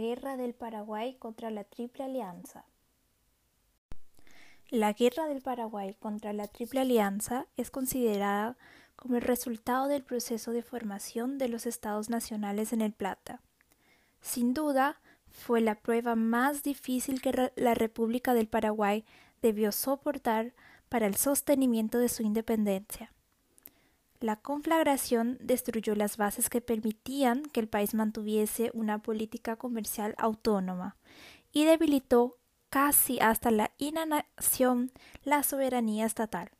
Guerra del Paraguay contra la Triple Alianza. La Guerra del Paraguay contra la Triple Alianza es considerada como el resultado del proceso de formación de los estados nacionales en el Plata. Sin duda, fue la prueba más difícil que la República del Paraguay debió soportar para el sostenimiento de su independencia. La conflagración destruyó las bases que permitían que el país mantuviese una política comercial autónoma y debilitó casi hasta la inanación la soberanía estatal.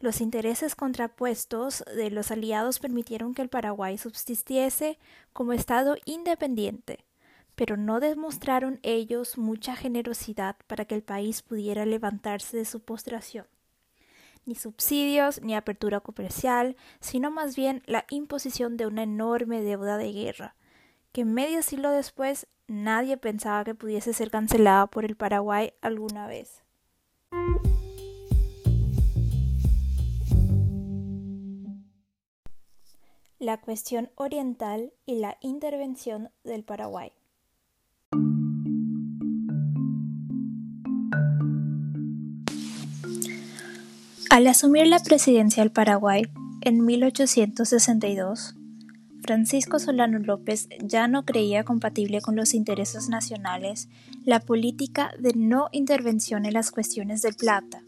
Los intereses contrapuestos de los aliados permitieron que el Paraguay subsistiese como Estado independiente, pero no demostraron ellos mucha generosidad para que el país pudiera levantarse de su postración ni subsidios, ni apertura comercial, sino más bien la imposición de una enorme deuda de guerra, que medio siglo después nadie pensaba que pudiese ser cancelada por el Paraguay alguna vez. La cuestión oriental y la intervención del Paraguay. Al asumir la presidencia del Paraguay en 1862, Francisco Solano López ya no creía compatible con los intereses nacionales la política de no intervención en las cuestiones del plata,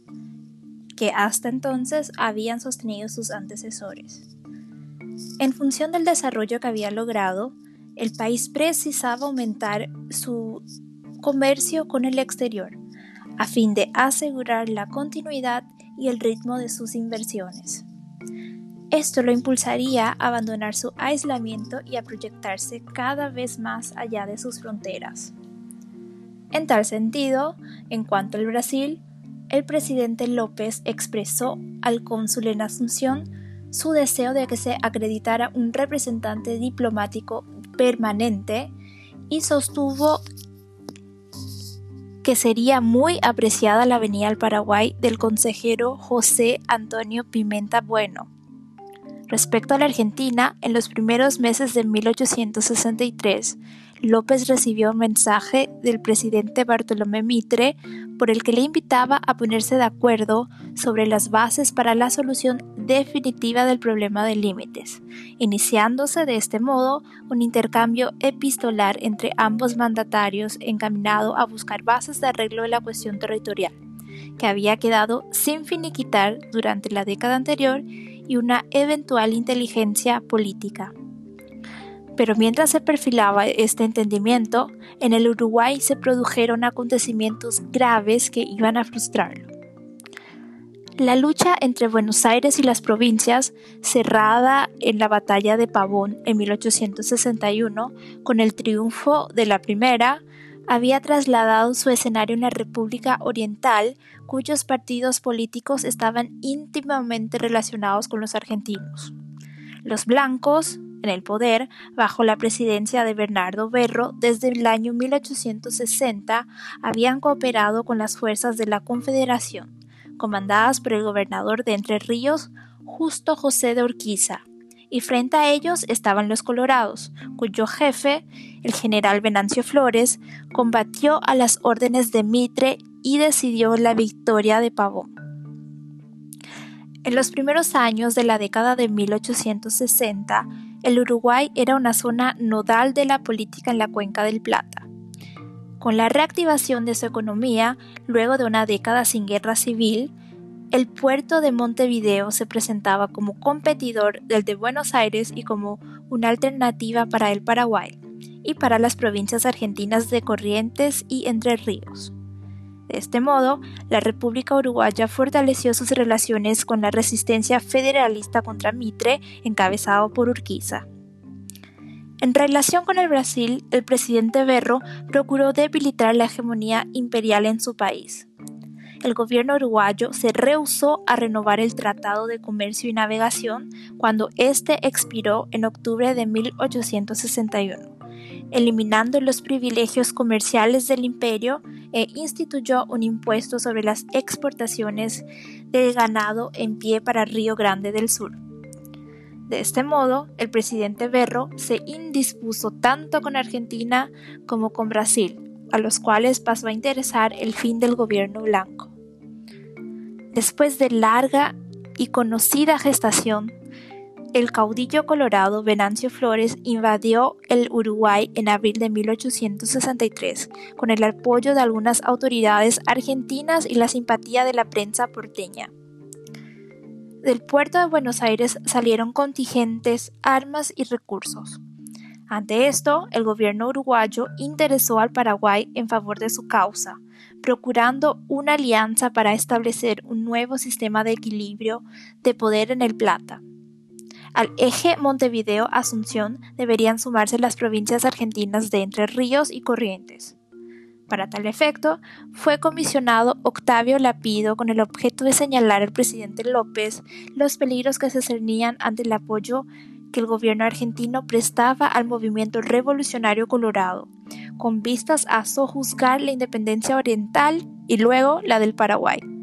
que hasta entonces habían sostenido sus antecesores. En función del desarrollo que había logrado, el país precisaba aumentar su comercio con el exterior, a fin de asegurar la continuidad y el ritmo de sus inversiones. Esto lo impulsaría a abandonar su aislamiento y a proyectarse cada vez más allá de sus fronteras. En tal sentido, en cuanto al Brasil, el presidente López expresó al cónsul en Asunción su deseo de que se acreditara un representante diplomático permanente y sostuvo que sería muy apreciada la venida al Paraguay del consejero José Antonio Pimenta Bueno. Respecto a la Argentina, en los primeros meses de 1863, López recibió un mensaje del presidente Bartolomé Mitre por el que le invitaba a ponerse de acuerdo sobre las bases para la solución definitiva del problema de límites, iniciándose de este modo un intercambio epistolar entre ambos mandatarios encaminado a buscar bases de arreglo de la cuestión territorial, que había quedado sin finiquitar durante la década anterior y una eventual inteligencia política. Pero mientras se perfilaba este entendimiento, en el Uruguay se produjeron acontecimientos graves que iban a frustrarlo. La lucha entre Buenos Aires y las provincias, cerrada en la batalla de Pavón en 1861, con el triunfo de la primera, había trasladado su escenario en la República Oriental, cuyos partidos políticos estaban íntimamente relacionados con los argentinos. Los blancos, en el poder bajo la presidencia de Bernardo Berro desde el año 1860 habían cooperado con las fuerzas de la Confederación, comandadas por el gobernador de Entre Ríos, Justo José de Urquiza, y frente a ellos estaban los colorados, cuyo jefe, el general Venancio Flores, combatió a las órdenes de Mitre y decidió la victoria de Pavón. En los primeros años de la década de 1860, el Uruguay era una zona nodal de la política en la cuenca del Plata. Con la reactivación de su economía, luego de una década sin guerra civil, el puerto de Montevideo se presentaba como competidor del de Buenos Aires y como una alternativa para el Paraguay y para las provincias argentinas de Corrientes y Entre Ríos. De este modo, la República Uruguaya fortaleció sus relaciones con la resistencia federalista contra Mitre, encabezado por Urquiza. En relación con el Brasil, el presidente Berro procuró debilitar la hegemonía imperial en su país. El gobierno uruguayo se rehusó a renovar el Tratado de Comercio y Navegación cuando éste expiró en octubre de 1861 eliminando los privilegios comerciales del imperio e instituyó un impuesto sobre las exportaciones del ganado en pie para Río Grande del Sur. De este modo, el presidente Berro se indispuso tanto con Argentina como con Brasil, a los cuales pasó a interesar el fin del gobierno blanco. Después de larga y conocida gestación, el caudillo colorado Venancio Flores invadió el Uruguay en abril de 1863 con el apoyo de algunas autoridades argentinas y la simpatía de la prensa porteña. Del puerto de Buenos Aires salieron contingentes, armas y recursos. Ante esto, el gobierno uruguayo interesó al Paraguay en favor de su causa, procurando una alianza para establecer un nuevo sistema de equilibrio de poder en el Plata. Al eje Montevideo-Asunción deberían sumarse las provincias argentinas de Entre Ríos y Corrientes. Para tal efecto, fue comisionado Octavio Lapido con el objeto de señalar al presidente López los peligros que se cernían ante el apoyo que el gobierno argentino prestaba al movimiento revolucionario colorado, con vistas a sojuzgar la independencia oriental y luego la del Paraguay.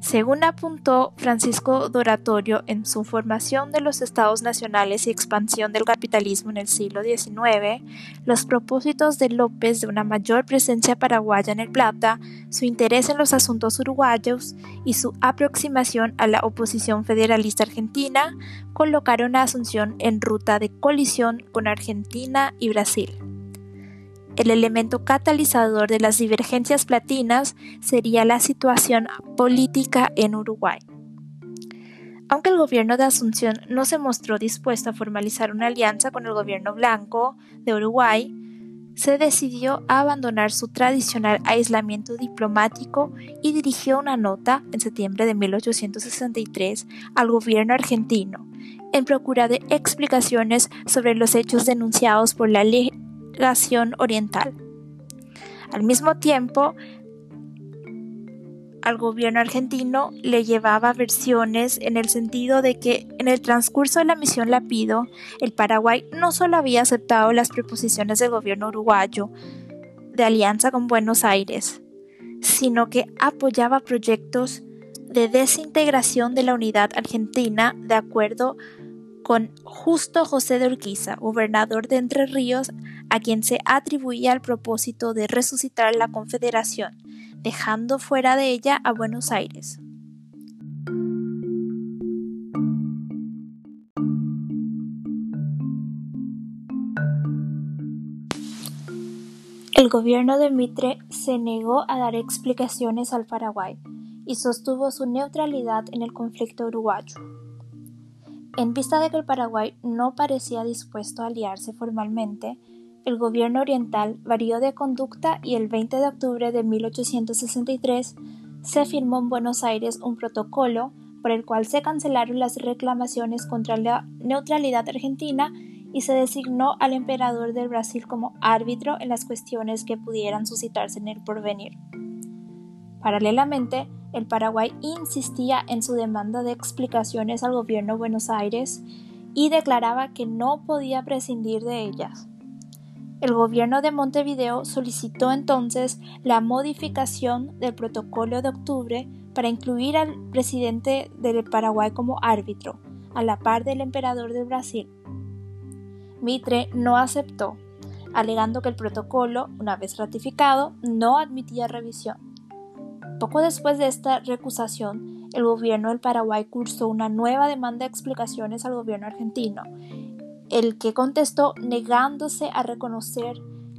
Según apuntó Francisco Doratorio en su Formación de los Estados Nacionales y Expansión del Capitalismo en el siglo XIX, los propósitos de López de una mayor presencia paraguaya en el Plata, su interés en los asuntos uruguayos y su aproximación a la oposición federalista argentina colocaron a Asunción en ruta de colisión con Argentina y Brasil. El elemento catalizador de las divergencias platinas sería la situación política en Uruguay. Aunque el gobierno de Asunción no se mostró dispuesto a formalizar una alianza con el gobierno blanco de Uruguay, se decidió a abandonar su tradicional aislamiento diplomático y dirigió una nota en septiembre de 1863 al gobierno argentino en procura de explicaciones sobre los hechos denunciados por la oriental. Al mismo tiempo, al gobierno argentino le llevaba versiones en el sentido de que en el transcurso de la misión Lapido, el Paraguay no solo había aceptado las proposiciones del gobierno uruguayo de alianza con Buenos Aires, sino que apoyaba proyectos de desintegración de la unidad argentina de acuerdo con Justo José de Urquiza, gobernador de Entre Ríos, a quien se atribuía el propósito de resucitar la Confederación, dejando fuera de ella a Buenos Aires. El gobierno de Mitre se negó a dar explicaciones al Paraguay y sostuvo su neutralidad en el conflicto uruguayo. En vista de que el Paraguay no parecía dispuesto a aliarse formalmente, el gobierno oriental varió de conducta y el 20 de octubre de 1863 se firmó en Buenos Aires un protocolo por el cual se cancelaron las reclamaciones contra la neutralidad argentina y se designó al emperador del Brasil como árbitro en las cuestiones que pudieran suscitarse en el porvenir. Paralelamente, el Paraguay insistía en su demanda de explicaciones al gobierno de Buenos Aires y declaraba que no podía prescindir de ellas. El gobierno de Montevideo solicitó entonces la modificación del protocolo de octubre para incluir al presidente del Paraguay como árbitro, a la par del emperador de Brasil. Mitre no aceptó, alegando que el protocolo, una vez ratificado, no admitía revisión. Poco después de esta recusación, el gobierno del Paraguay cursó una nueva demanda de explicaciones al gobierno argentino, el que contestó negándose a reconocer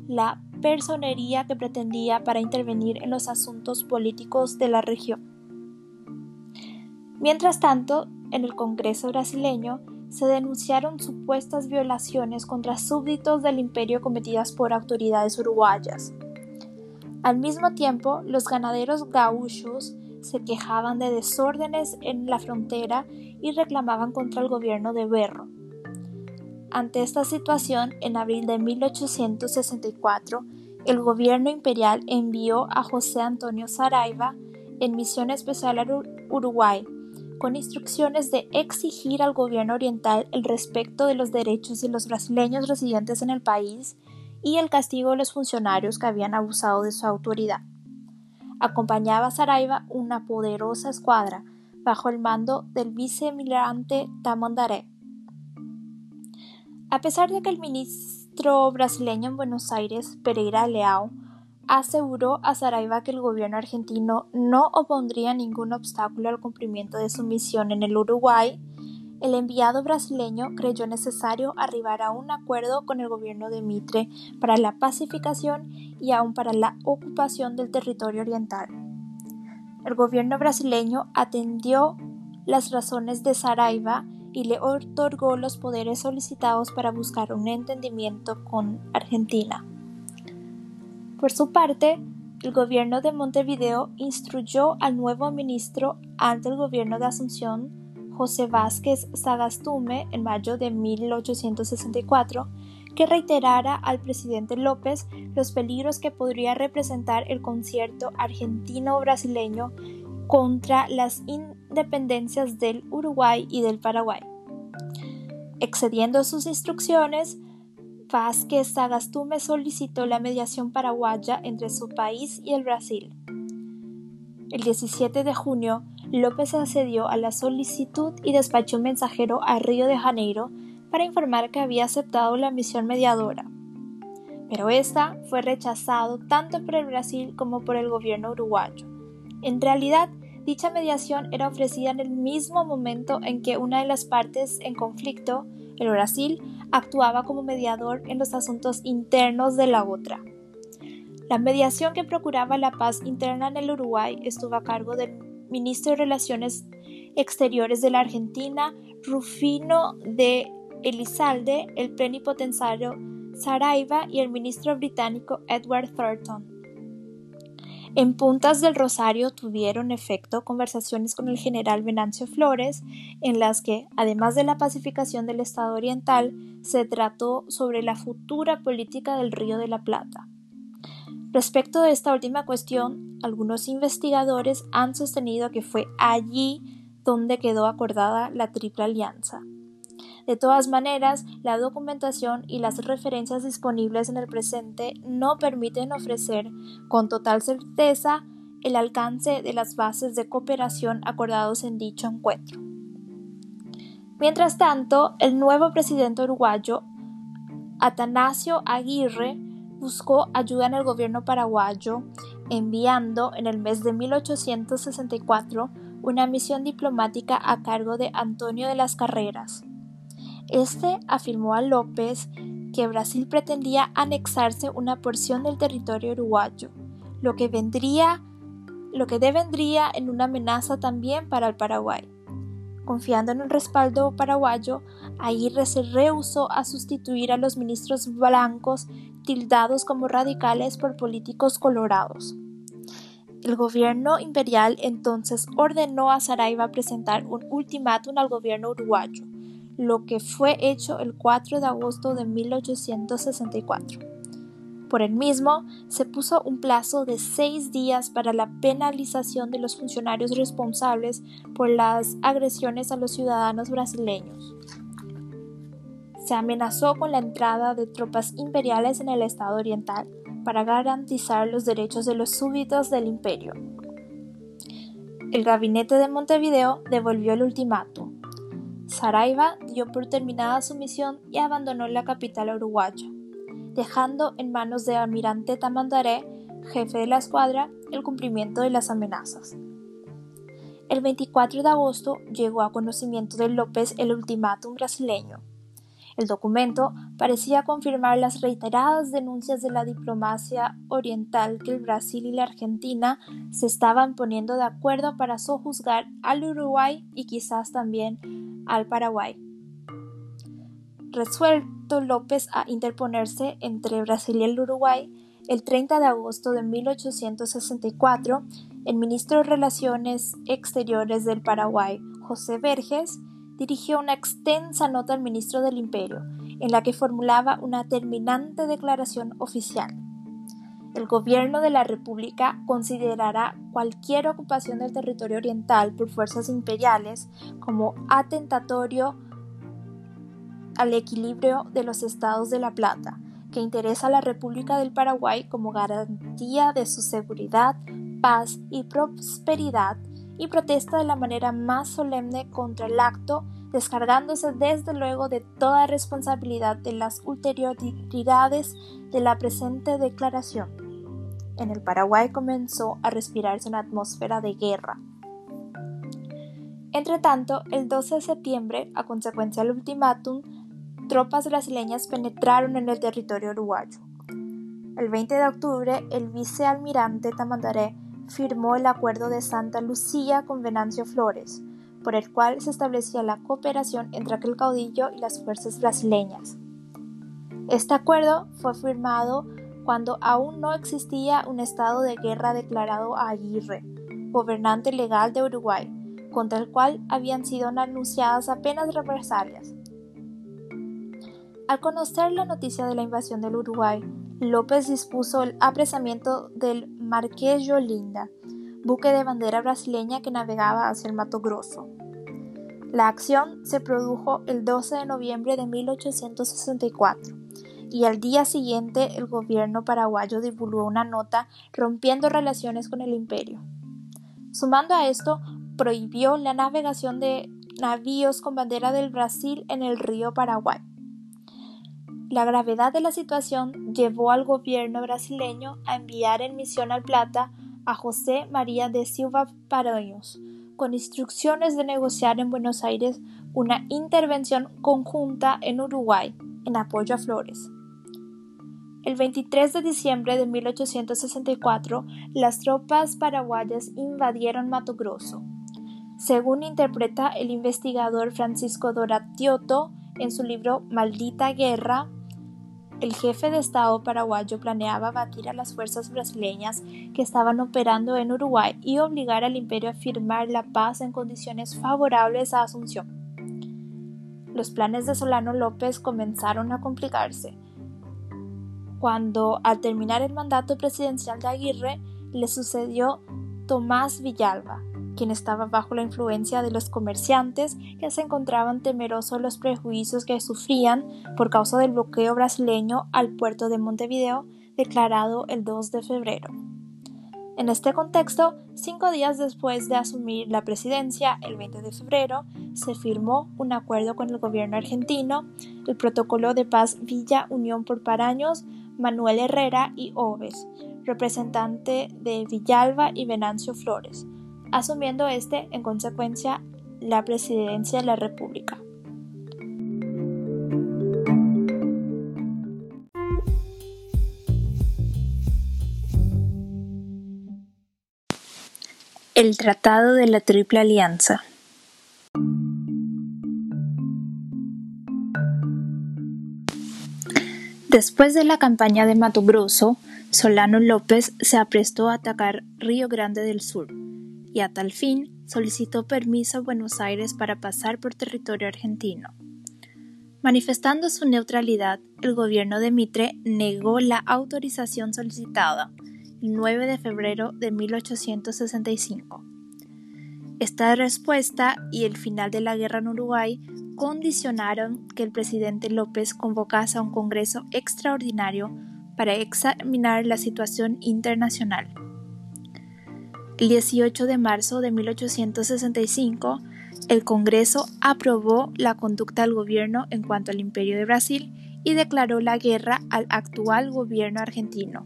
la personería que pretendía para intervenir en los asuntos políticos de la región. Mientras tanto, en el Congreso brasileño se denunciaron supuestas violaciones contra súbditos del imperio cometidas por autoridades uruguayas. Al mismo tiempo, los ganaderos gaúchos se quejaban de desórdenes en la frontera y reclamaban contra el gobierno de Berro. Ante esta situación, en abril de 1864, el gobierno imperial envió a José Antonio Saraiva en misión especial a Uruguay, con instrucciones de exigir al gobierno oriental el respeto de los derechos de los brasileños residentes en el país y el castigo de los funcionarios que habían abusado de su autoridad. Acompañaba a Saraiva una poderosa escuadra, bajo el mando del vicealmirante Tamandaré. A pesar de que el ministro brasileño en Buenos Aires, Pereira Leao, aseguró a Saraiva que el gobierno argentino no opondría ningún obstáculo al cumplimiento de su misión en el Uruguay, el enviado brasileño creyó necesario arribar a un acuerdo con el gobierno de Mitre para la pacificación y aún para la ocupación del territorio oriental. El gobierno brasileño atendió las razones de Saraiva y le otorgó los poderes solicitados para buscar un entendimiento con Argentina. Por su parte, el gobierno de Montevideo instruyó al nuevo ministro ante el gobierno de Asunción, José Vázquez Sagastume, en mayo de 1864, que reiterara al presidente López los peligros que podría representar el concierto argentino-brasileño contra las independencias del Uruguay y del Paraguay. Excediendo sus instrucciones, Vázquez Sagastume solicitó la mediación paraguaya entre su país y el Brasil. El 17 de junio, López accedió a la solicitud y despachó un mensajero a Río de Janeiro para informar que había aceptado la misión mediadora. Pero esta fue rechazado tanto por el Brasil como por el gobierno uruguayo. En realidad, dicha mediación era ofrecida en el mismo momento en que una de las partes en conflicto, el Brasil, actuaba como mediador en los asuntos internos de la otra. La mediación que procuraba la paz interna en el Uruguay estuvo a cargo del ministro de Relaciones Exteriores de la Argentina, Rufino de Elizalde, el plenipotenciario Saraiva y el ministro británico Edward Thornton. En Puntas del Rosario tuvieron efecto conversaciones con el general Venancio Flores, en las que, además de la pacificación del Estado Oriental, se trató sobre la futura política del Río de la Plata. Respecto de esta última cuestión, algunos investigadores han sostenido que fue allí donde quedó acordada la Triple Alianza. De todas maneras, la documentación y las referencias disponibles en el presente no permiten ofrecer con total certeza el alcance de las bases de cooperación acordados en dicho encuentro. Mientras tanto, el nuevo presidente uruguayo, Atanasio Aguirre, buscó ayuda en el gobierno paraguayo, enviando en el mes de 1864 una misión diplomática a cargo de Antonio de las Carreras. Este afirmó a López que Brasil pretendía anexarse una porción del territorio uruguayo, lo que vendría lo que devendría en una amenaza también para el Paraguay. Confiando en el respaldo paraguayo, Aguirre se rehusó a sustituir a los ministros blancos tildados como radicales por políticos colorados. El gobierno imperial entonces ordenó a Saraiva presentar un ultimátum al gobierno uruguayo, lo que fue hecho el 4 de agosto de 1864. Por el mismo, se puso un plazo de seis días para la penalización de los funcionarios responsables por las agresiones a los ciudadanos brasileños. Se amenazó con la entrada de tropas imperiales en el estado oriental para garantizar los derechos de los súbditos del imperio. El gabinete de Montevideo devolvió el ultimátum, Saraiva dio por terminada su misión y abandonó la capital uruguaya, dejando en manos de Almirante Tamandaré, jefe de la escuadra, el cumplimiento de las amenazas. El 24 de agosto llegó a conocimiento de López el ultimátum brasileño. El documento parecía confirmar las reiteradas denuncias de la diplomacia oriental que el Brasil y la Argentina se estaban poniendo de acuerdo para sojuzgar al Uruguay y quizás también al Paraguay. Resuelto López a interponerse entre Brasil y el Uruguay, el 30 de agosto de 1864, el ministro de Relaciones Exteriores del Paraguay, José Verges, dirigió una extensa nota al ministro del Imperio, en la que formulaba una terminante declaración oficial. El gobierno de la República considerará cualquier ocupación del territorio oriental por fuerzas imperiales como atentatorio al equilibrio de los estados de La Plata, que interesa a la República del Paraguay como garantía de su seguridad, paz y prosperidad y protesta de la manera más solemne contra el acto, descargándose desde luego de toda responsabilidad de las ulterioridades de la presente declaración. En el Paraguay comenzó a respirarse una atmósfera de guerra. Entretanto, el 12 de septiembre, a consecuencia del ultimátum, tropas brasileñas penetraron en el territorio uruguayo. El 20 de octubre, el vicealmirante Tamandaré firmó el Acuerdo de Santa Lucía con Venancio Flores, por el cual se establecía la cooperación entre aquel caudillo y las fuerzas brasileñas. Este acuerdo fue firmado cuando aún no existía un estado de guerra declarado a Aguirre, gobernante legal de Uruguay, contra el cual habían sido anunciadas apenas represalias. Al conocer la noticia de la invasión del Uruguay, López dispuso el apresamiento del Marqués Yolinda, buque de bandera brasileña que navegaba hacia el Mato Grosso. La acción se produjo el 12 de noviembre de 1864 y al día siguiente el gobierno paraguayo divulgó una nota rompiendo relaciones con el imperio. Sumando a esto, prohibió la navegación de navíos con bandera del Brasil en el río Paraguay. La gravedad de la situación llevó al gobierno brasileño a enviar en misión al Plata a José María de Silva Paranhos, con instrucciones de negociar en Buenos Aires una intervención conjunta en Uruguay en apoyo a Flores. El 23 de diciembre de 1864, las tropas paraguayas invadieron Mato Grosso. Según interpreta el investigador Francisco Doratioto en su libro Maldita Guerra, el jefe de Estado paraguayo planeaba batir a las fuerzas brasileñas que estaban operando en Uruguay y obligar al imperio a firmar la paz en condiciones favorables a Asunción. Los planes de Solano López comenzaron a complicarse. Cuando, al terminar el mandato presidencial de Aguirre, le sucedió Tomás Villalba, quien estaba bajo la influencia de los comerciantes que se encontraban temerosos los prejuicios que sufrían por causa del bloqueo brasileño al puerto de Montevideo declarado el 2 de febrero. En este contexto, cinco días después de asumir la presidencia, el 20 de febrero, se firmó un acuerdo con el gobierno argentino, el protocolo de paz Villa Unión por Paraños, Manuel Herrera y Oves, representante de Villalba y Venancio Flores, asumiendo este, en consecuencia, la presidencia de la República. El Tratado de la Triple Alianza. Después de la campaña de Mato Grosso, Solano López se aprestó a atacar Río Grande del Sur, y a tal fin solicitó permiso a Buenos Aires para pasar por territorio argentino. Manifestando su neutralidad, el gobierno de Mitre negó la autorización solicitada el 9 de febrero de 1865. Esta respuesta y el final de la guerra en Uruguay condicionaron que el presidente López convocase a un Congreso extraordinario para examinar la situación internacional. El 18 de marzo de 1865, el Congreso aprobó la conducta del gobierno en cuanto al Imperio de Brasil y declaró la guerra al actual gobierno argentino.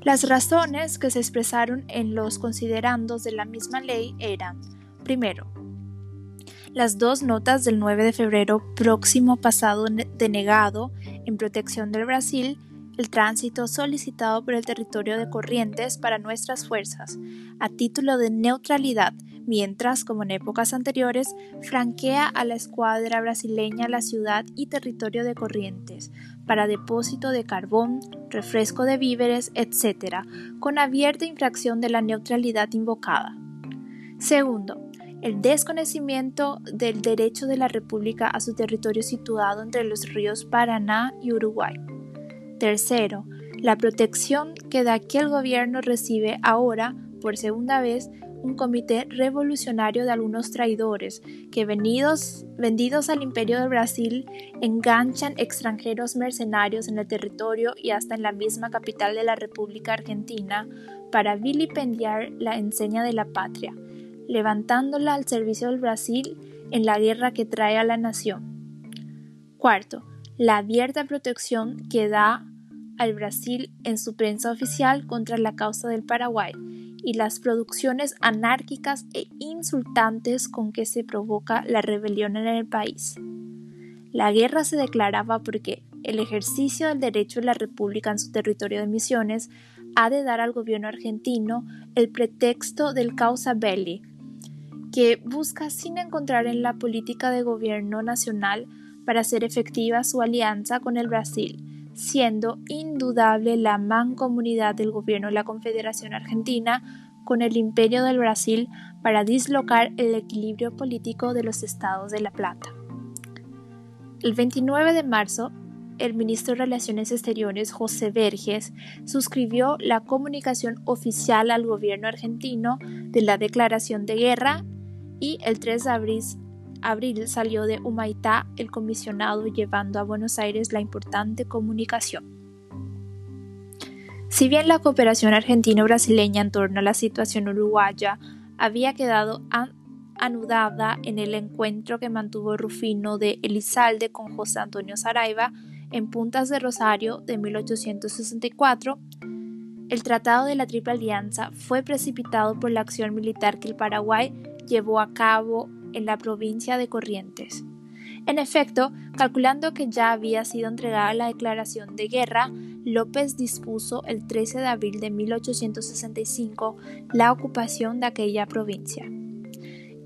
Las razones que se expresaron en los considerandos de la misma ley eran, primero, las dos notas del 9 de febrero próximo pasado denegado en protección del Brasil el tránsito solicitado por el territorio de Corrientes para nuestras fuerzas, a título de neutralidad, mientras, como en épocas anteriores, franquea a la escuadra brasileña la ciudad y territorio de Corrientes, para depósito de carbón, refresco de víveres, etc., con abierta infracción de la neutralidad invocada. Segundo, el desconocimiento del derecho de la República a su territorio situado entre los ríos Paraná y Uruguay. Tercero, la protección que de aquel gobierno recibe ahora, por segunda vez, un comité revolucionario de algunos traidores que vendidos al imperio de Brasil enganchan extranjeros mercenarios en el territorio y hasta en la misma capital de la República Argentina para vilipendiar la enseña de la patria, levantándola al servicio del Brasil en la guerra que trae a la nación. Cuarto, la abierta protección que da al Brasil en su prensa oficial contra la causa del Paraguay y las producciones anárquicas e insultantes con que se provoca la rebelión en el país. La guerra se declaraba porque el ejercicio del derecho de la República en su territorio de Misiones ha de dar al gobierno argentino el pretexto del causa belli, que busca sin encontrar en la política de gobierno nacional para hacer efectiva su alianza con el Brasil, siendo indudable la mancomunidad del gobierno de la Confederación Argentina con el Imperio del Brasil para dislocar el equilibrio político de los estados de La Plata. El 29 de marzo, el ministro de Relaciones Exteriores José Verges suscribió la comunicación oficial al gobierno argentino de la declaración de guerra y el 3 de abril abril salió de Humaitá el comisionado llevando a Buenos Aires la importante comunicación. Si bien la cooperación argentino-brasileña en torno a la situación uruguaya había quedado anudada en el encuentro que mantuvo Rufino de Elizalde con José Antonio Saraiva en Puntas de Rosario de 1864, el Tratado de la Triple Alianza fue precipitado por la acción militar que el Paraguay llevó a cabo en la provincia de Corrientes. En efecto, calculando que ya había sido entregada la declaración de guerra, López dispuso el 13 de abril de 1865 la ocupación de aquella provincia.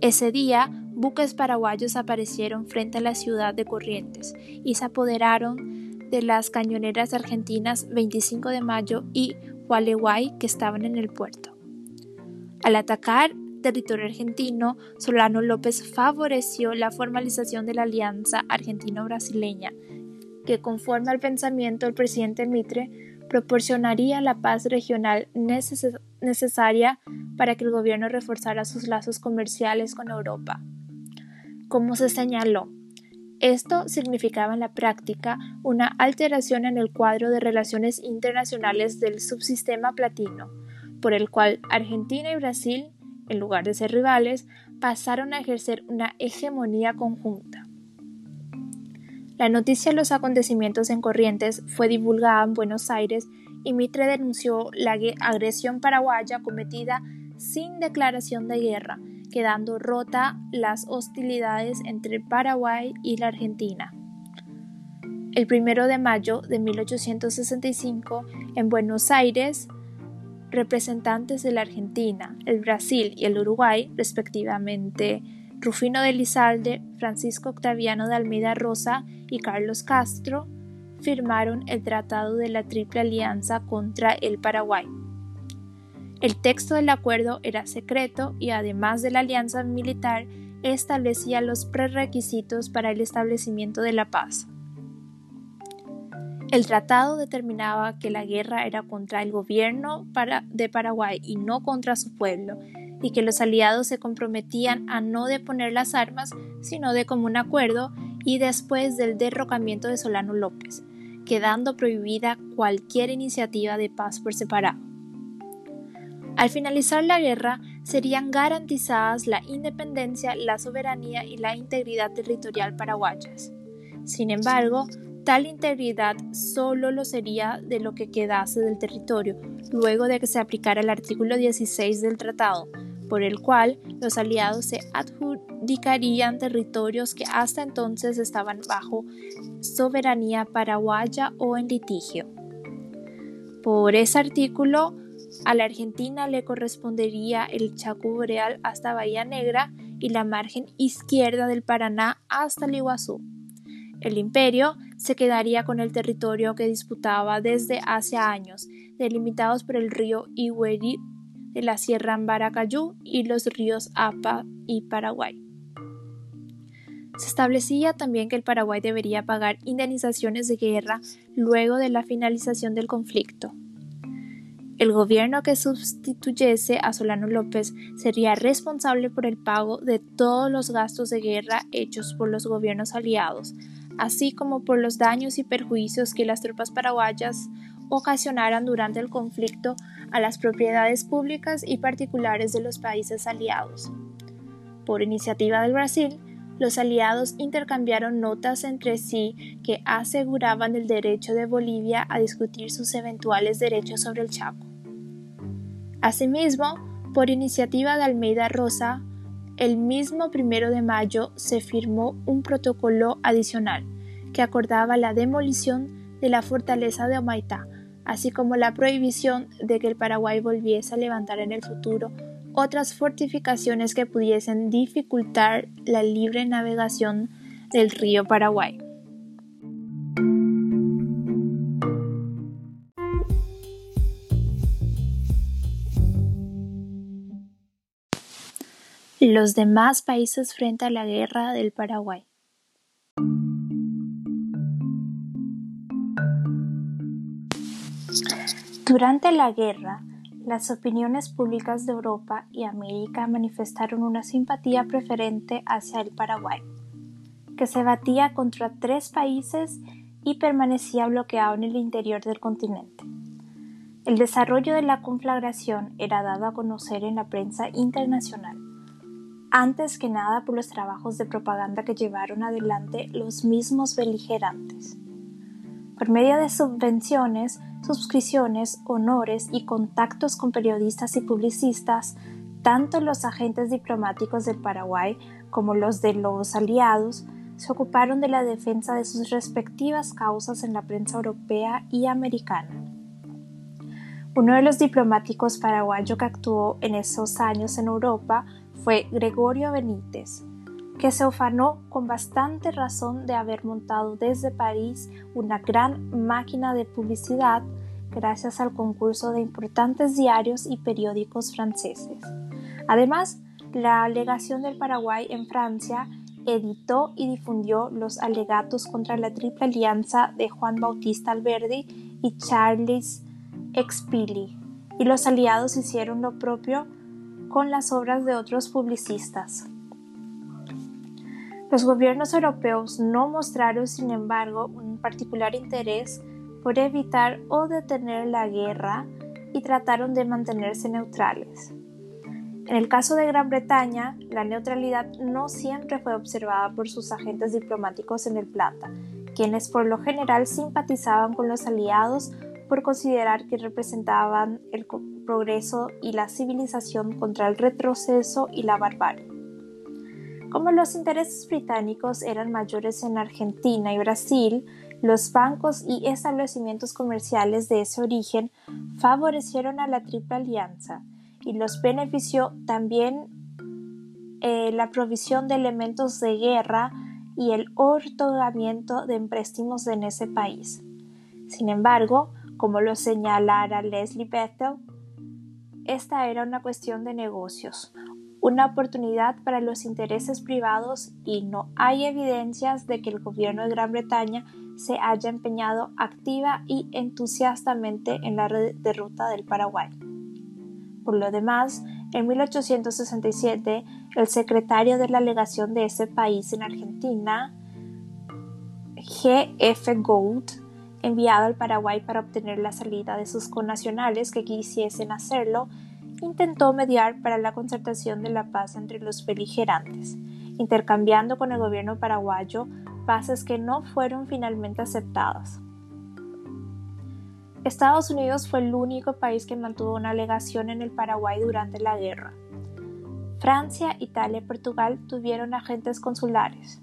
Ese día, buques paraguayos aparecieron frente a la ciudad de Corrientes y se apoderaron de las cañoneras argentinas 25 de mayo y Gualeguay que estaban en el puerto. Al atacar territorio argentino, Solano López favoreció la formalización de la alianza argentino-brasileña, que conforme al pensamiento del presidente Mitre, proporcionaría la paz regional necesaria para que el gobierno reforzara sus lazos comerciales con Europa. Como se señaló, esto significaba en la práctica una alteración en el cuadro de relaciones internacionales del subsistema platino, por el cual Argentina y Brasil en lugar de ser rivales, pasaron a ejercer una hegemonía conjunta. La noticia de los acontecimientos en Corrientes fue divulgada en Buenos Aires y Mitre denunció la agresión paraguaya cometida sin declaración de guerra, quedando rota las hostilidades entre Paraguay y la Argentina. El primero de mayo de 1865, en Buenos Aires, representantes de la Argentina, el Brasil y el Uruguay, respectivamente Rufino de Lizalde, Francisco Octaviano de Almeida Rosa y Carlos Castro, firmaron el Tratado de la Triple Alianza contra el Paraguay. El texto del acuerdo era secreto y además de la alianza militar establecía los prerequisitos para el establecimiento de la paz. El tratado determinaba que la guerra era contra el gobierno de Paraguay y no contra su pueblo, y que los aliados se comprometían a no deponer las armas, sino de común acuerdo y después del derrocamiento de Solano López, quedando prohibida cualquier iniciativa de paz por separado. Al finalizar la guerra, serían garantizadas la independencia, la soberanía y la integridad territorial paraguayas. Sin embargo, Tal integridad solo lo sería de lo que quedase del territorio, luego de que se aplicara el artículo 16 del tratado, por el cual los aliados se adjudicarían territorios que hasta entonces estaban bajo soberanía paraguaya o en litigio. Por ese artículo, a la Argentina le correspondería el Chaco Boreal hasta Bahía Negra y la margen izquierda del Paraná hasta el Iguazú. El imperio se quedaría con el territorio que disputaba desde hace años, delimitados por el río Igueri de la Sierra Ambaracayú y los ríos Apa y Paraguay. Se establecía también que el Paraguay debería pagar indemnizaciones de guerra luego de la finalización del conflicto. El gobierno que sustituyese a Solano López sería responsable por el pago de todos los gastos de guerra hechos por los gobiernos aliados, así como por los daños y perjuicios que las tropas paraguayas ocasionaran durante el conflicto a las propiedades públicas y particulares de los países aliados. por iniciativa del Brasil, los aliados intercambiaron notas entre sí que aseguraban el derecho de Bolivia a discutir sus eventuales derechos sobre el Chaco. Asimismo, por iniciativa de Almeida Rosa, el mismo primero de mayo se firmó un protocolo adicional que acordaba la demolición de la fortaleza de Omaitá, así como la prohibición de que el Paraguay volviese a levantar en el futuro otras fortificaciones que pudiesen dificultar la libre navegación del río Paraguay. Los demás países frente a la guerra del Paraguay. Durante la guerra, las opiniones públicas de Europa y América manifestaron una simpatía preferente hacia el Paraguay, que se batía contra tres países y permanecía bloqueado en el interior del continente. El desarrollo de la conflagración era dado a conocer en la prensa internacional, antes que nada por los trabajos de propaganda que llevaron adelante los mismos beligerantes. Por medio de subvenciones, suscripciones, honores y contactos con periodistas y publicistas, tanto los agentes diplomáticos del Paraguay como los de los aliados se ocuparon de la defensa de sus respectivas causas en la prensa europea y americana. Uno de los diplomáticos paraguayos que actuó en esos años en Europa fue Gregorio Benítez, que se ufanó con bastante razón de haber montado desde París una gran máquina de publicidad gracias al concurso de importantes diarios y periódicos franceses. Además, la legación del Paraguay en Francia editó y difundió los alegatos contra la Triple Alianza de Juan Bautista Alberdi y Charles Expili, y los aliados hicieron lo propio con las obras de otros publicistas. Los gobiernos europeos no mostraron, sin embargo, un particular interés por evitar o detener la guerra y trataron de mantenerse neutrales. En el caso de Gran Bretaña, la neutralidad no siempre fue observada por sus agentes diplomáticos en el Plata, quienes por lo general simpatizaban con los aliados por considerar que representaban el progreso y la civilización contra el retroceso y la barbarie. Como los intereses británicos eran mayores en Argentina y Brasil, los bancos y establecimientos comerciales de ese origen favorecieron a la Triple Alianza y los benefició también eh, la provisión de elementos de guerra y el otorgamiento de empréstamos en ese país. Sin embargo, como lo señalara Leslie Bethel, esta era una cuestión de negocios, una oportunidad para los intereses privados y no hay evidencias de que el gobierno de Gran Bretaña se haya empeñado activa y entusiastamente en la derrota del Paraguay. Por lo demás, en 1867, el secretario de la legación de ese país en Argentina, G. F. Gould, enviado al Paraguay para obtener la salida de sus connacionales que quisiesen hacerlo, intentó mediar para la concertación de la paz entre los beligerantes, intercambiando con el gobierno paraguayo bases que no fueron finalmente aceptadas. Estados Unidos fue el único país que mantuvo una legación en el Paraguay durante la guerra. Francia, Italia y Portugal tuvieron agentes consulares.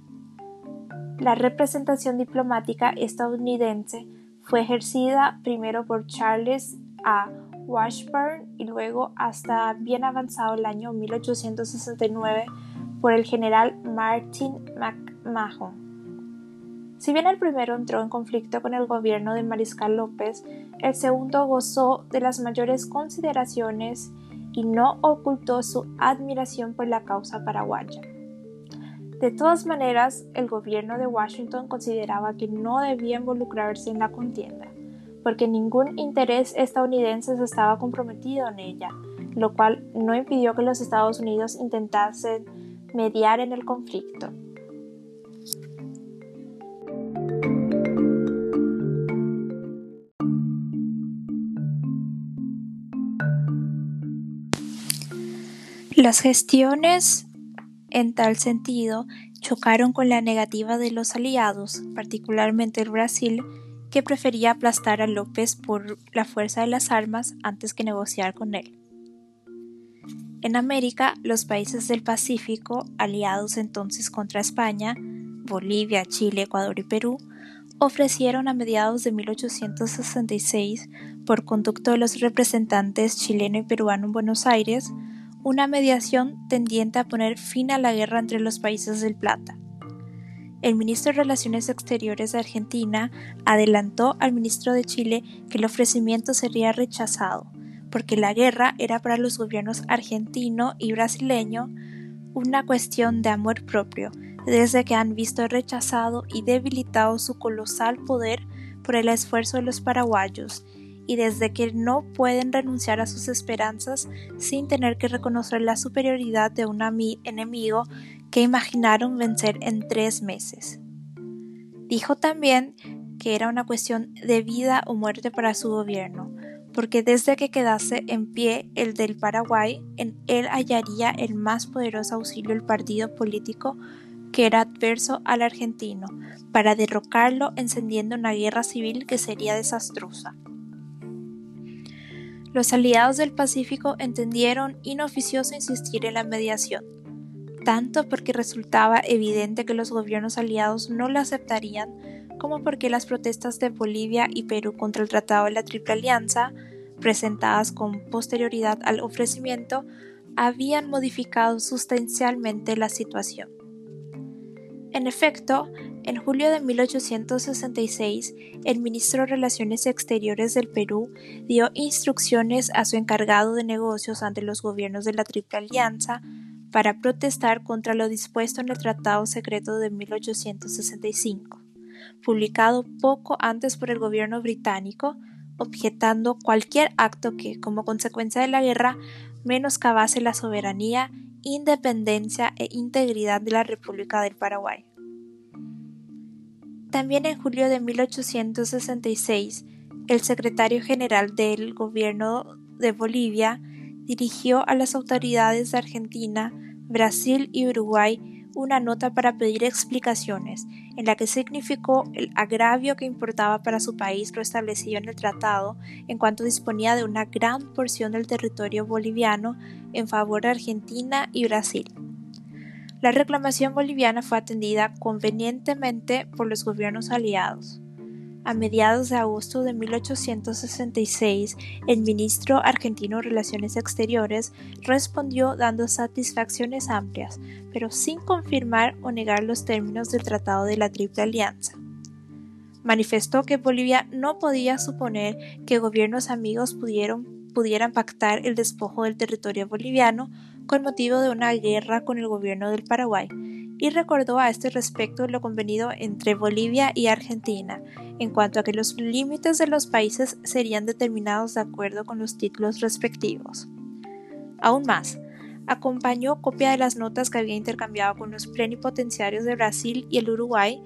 La representación diplomática estadounidense fue ejercida primero por Charles A. Washburn y luego hasta bien avanzado el año 1869 por el general Martin McMahon. Si bien el primero entró en conflicto con el gobierno de Mariscal López, el segundo gozó de las mayores consideraciones y no ocultó su admiración por la causa paraguaya. De todas maneras, el gobierno de Washington consideraba que no debía involucrarse en la contienda porque ningún interés estadounidense estaba comprometido en ella, lo cual no impidió que los Estados Unidos intentasen mediar en el conflicto. Las gestiones En tal sentido, chocaron con la negativa de los aliados, particularmente el Brasil, que prefería aplastar a López por la fuerza de las armas antes que negociar con él. En América, los países del Pacífico, aliados entonces contra España, Bolivia, Chile, Ecuador y Perú, ofrecieron a mediados de 1866, por conducto de los representantes chileno y peruano en Buenos Aires, una mediación tendiente a poner fin a la guerra entre los países del Plata. El ministro de Relaciones Exteriores de Argentina adelantó al ministro de Chile que el ofrecimiento sería rechazado, porque la guerra era para los gobiernos argentino y brasileño una cuestión de amor propio, desde que han visto rechazado y debilitado su colosal poder por el esfuerzo de los paraguayos, y desde que no pueden renunciar a sus esperanzas sin tener que reconocer la superioridad de un enemigo que imaginaron vencer en tres meses. Dijo también que era una cuestión de vida o muerte para su gobierno, porque desde que quedase en pie el del Paraguay, en él hallaría el más poderoso auxilio el partido político que era adverso al argentino, para derrocarlo encendiendo una guerra civil que sería desastrosa. Los aliados del Pacífico entendieron inoficioso insistir en la mediación, tanto porque resultaba evidente que los gobiernos aliados no la aceptarían, como porque las protestas de Bolivia y Perú contra el Tratado de la Triple Alianza, presentadas con posterioridad al ofrecimiento, habían modificado sustancialmente la situación. En efecto, en julio de 1866, el ministro de Relaciones Exteriores del Perú dio instrucciones a su encargado de negocios ante los gobiernos de la Triple Alianza para protestar contra lo dispuesto en el Tratado Secreto de 1865, publicado poco antes por el gobierno británico, objetando cualquier acto que, como consecuencia de la guerra, menoscabase la soberanía, independencia e integridad de la República del Paraguay. También en julio de 1866, el secretario general del gobierno de Bolivia dirigió a las autoridades de Argentina, Brasil y Uruguay una nota para pedir explicaciones, en la que significó el agravio que importaba para su país lo establecido en el tratado en cuanto disponía de una gran porción del territorio boliviano en favor de Argentina y Brasil. La reclamación boliviana fue atendida convenientemente por los gobiernos aliados. A mediados de agosto de 1866, el ministro argentino de Relaciones Exteriores respondió dando satisfacciones amplias, pero sin confirmar o negar los términos del Tratado de la Triple Alianza. Manifestó que Bolivia no podía suponer que gobiernos amigos pudieran pactar el despojo del territorio boliviano con motivo de una guerra con el gobierno del Paraguay, y recordó a este respecto lo convenido entre Bolivia y Argentina, en cuanto a que los límites de los países serían determinados de acuerdo con los títulos respectivos. Aún más, acompañó copia de las notas que había intercambiado con los plenipotenciarios de Brasil y el Uruguay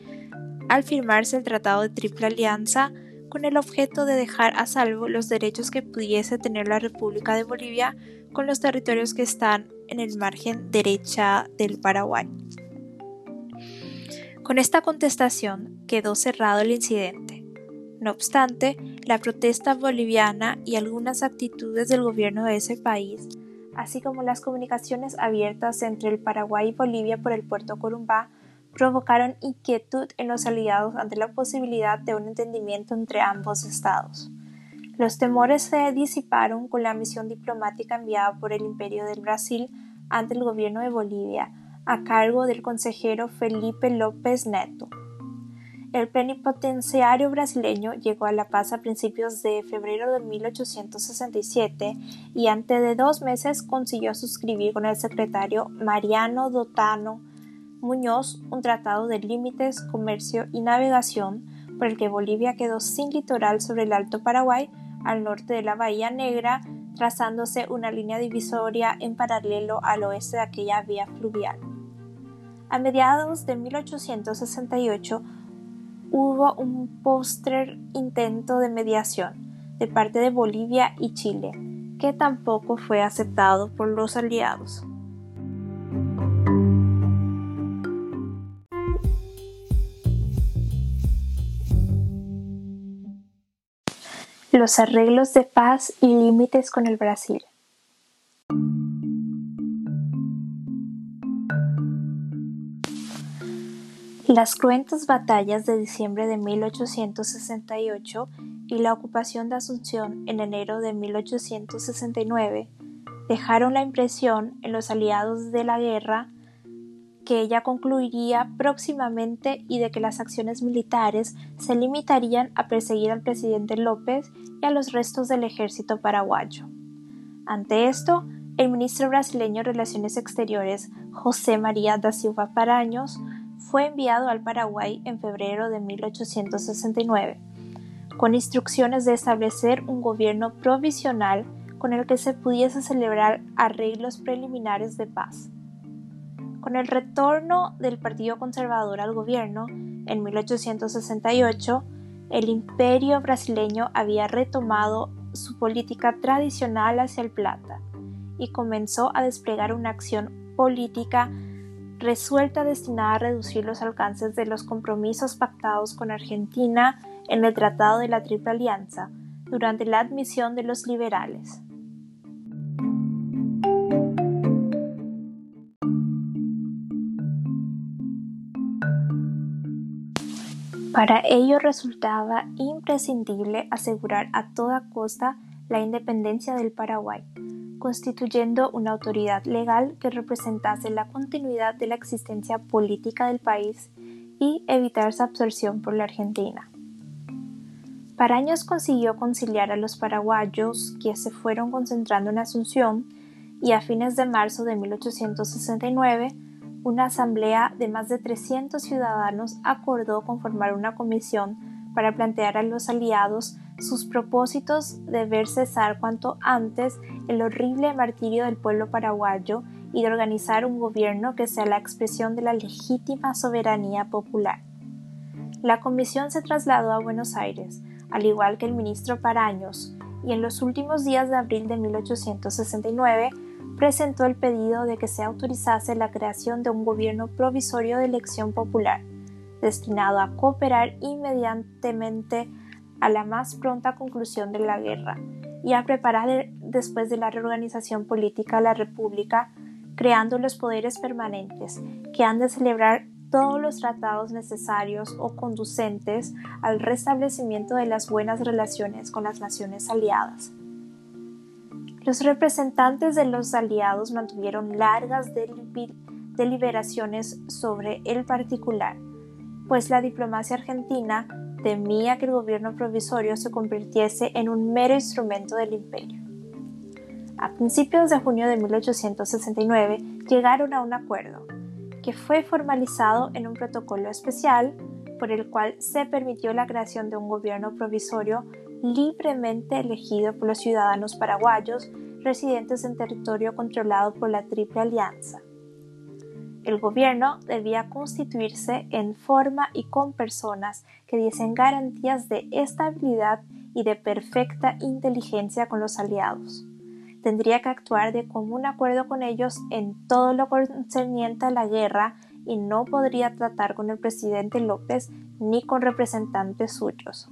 al firmarse el Tratado de Triple Alianza con el objeto de dejar a salvo los derechos que pudiese tener la República de Bolivia con los territorios que están en el margen derecha del Paraguay. Con esta contestación quedó cerrado el incidente. No obstante, la protesta boliviana y algunas actitudes del gobierno de ese país, así como las comunicaciones abiertas entre el Paraguay y Bolivia por el puerto Corumbá, provocaron inquietud en los aliados ante la posibilidad de un entendimiento entre ambos estados. Los temores se disiparon con la misión diplomática enviada por el Imperio del Brasil ante el gobierno de Bolivia, a cargo del consejero Felipe López Neto. El plenipotenciario brasileño llegó a La Paz a principios de febrero de 1867 y antes de dos meses consiguió suscribir con el secretario Mariano Dotano Muñoz un tratado de límites, comercio y navegación por el que Bolivia quedó sin litoral sobre el Alto Paraguay al norte de la Bahía Negra, trazándose una línea divisoria en paralelo al oeste de aquella vía fluvial. A mediados de 1868 hubo un postrer intento de mediación de parte de Bolivia y Chile, que tampoco fue aceptado por los aliados. Los arreglos de paz y límites con el Brasil. Las cruentas batallas de diciembre de 1868 y la ocupación de Asunción en enero de 1869 dejaron la impresión en los aliados de la guerra que ella concluiría próximamente y de que las acciones militares se limitarían a perseguir al presidente López y a los restos del ejército paraguayo. Ante esto, el ministro brasileño de Relaciones Exteriores, José María da Silva Paraños, fue enviado al Paraguay en febrero de 1869, con instrucciones de establecer un gobierno provisional con el que se pudiese celebrar arreglos preliminares de paz. Con el retorno del Partido Conservador al gobierno, en 1868, el imperio brasileño había retomado su política tradicional hacia el plata y comenzó a desplegar una acción política resuelta destinada a reducir los alcances de los compromisos pactados con Argentina en el Tratado de la Triple Alianza durante la admisión de los liberales. Para ello resultaba imprescindible asegurar a toda costa la independencia del Paraguay, constituyendo una autoridad legal que representase la continuidad de la existencia política del país y evitar su absorción por la Argentina. Paraños consiguió conciliar a los paraguayos que se fueron concentrando en Asunción y a fines de marzo de 1869 una asamblea de más de 300 ciudadanos acordó conformar una comisión para plantear a los aliados sus propósitos de ver cesar cuanto antes el horrible martirio del pueblo paraguayo y de organizar un gobierno que sea la expresión de la legítima soberanía popular. La comisión se trasladó a Buenos Aires, al igual que el ministro Paraños, y en los últimos días de abril de 1869 presentó el pedido de que se autorizase la creación de un gobierno provisorio de elección popular, destinado a cooperar inmediatamente a la más pronta conclusión de la guerra y a preparar después de la reorganización política la República, creando los poderes permanentes que han de celebrar todos los tratados necesarios o conducentes al restablecimiento de las buenas relaciones con las naciones aliadas. Los representantes de los aliados mantuvieron largas deliberaciones sobre el particular, pues la diplomacia argentina temía que el gobierno provisorio se convirtiese en un mero instrumento del imperio. A principios de junio de 1869 llegaron a un acuerdo, que fue formalizado en un protocolo especial por el cual se permitió la creación de un gobierno provisorio libremente elegido por los ciudadanos paraguayos residentes en territorio controlado por la Triple Alianza. El gobierno debía constituirse en forma y con personas que diesen garantías de estabilidad y de perfecta inteligencia con los aliados. Tendría que actuar de común acuerdo con ellos en todo lo concerniente a la guerra y no podría tratar con el presidente López ni con representantes suyos.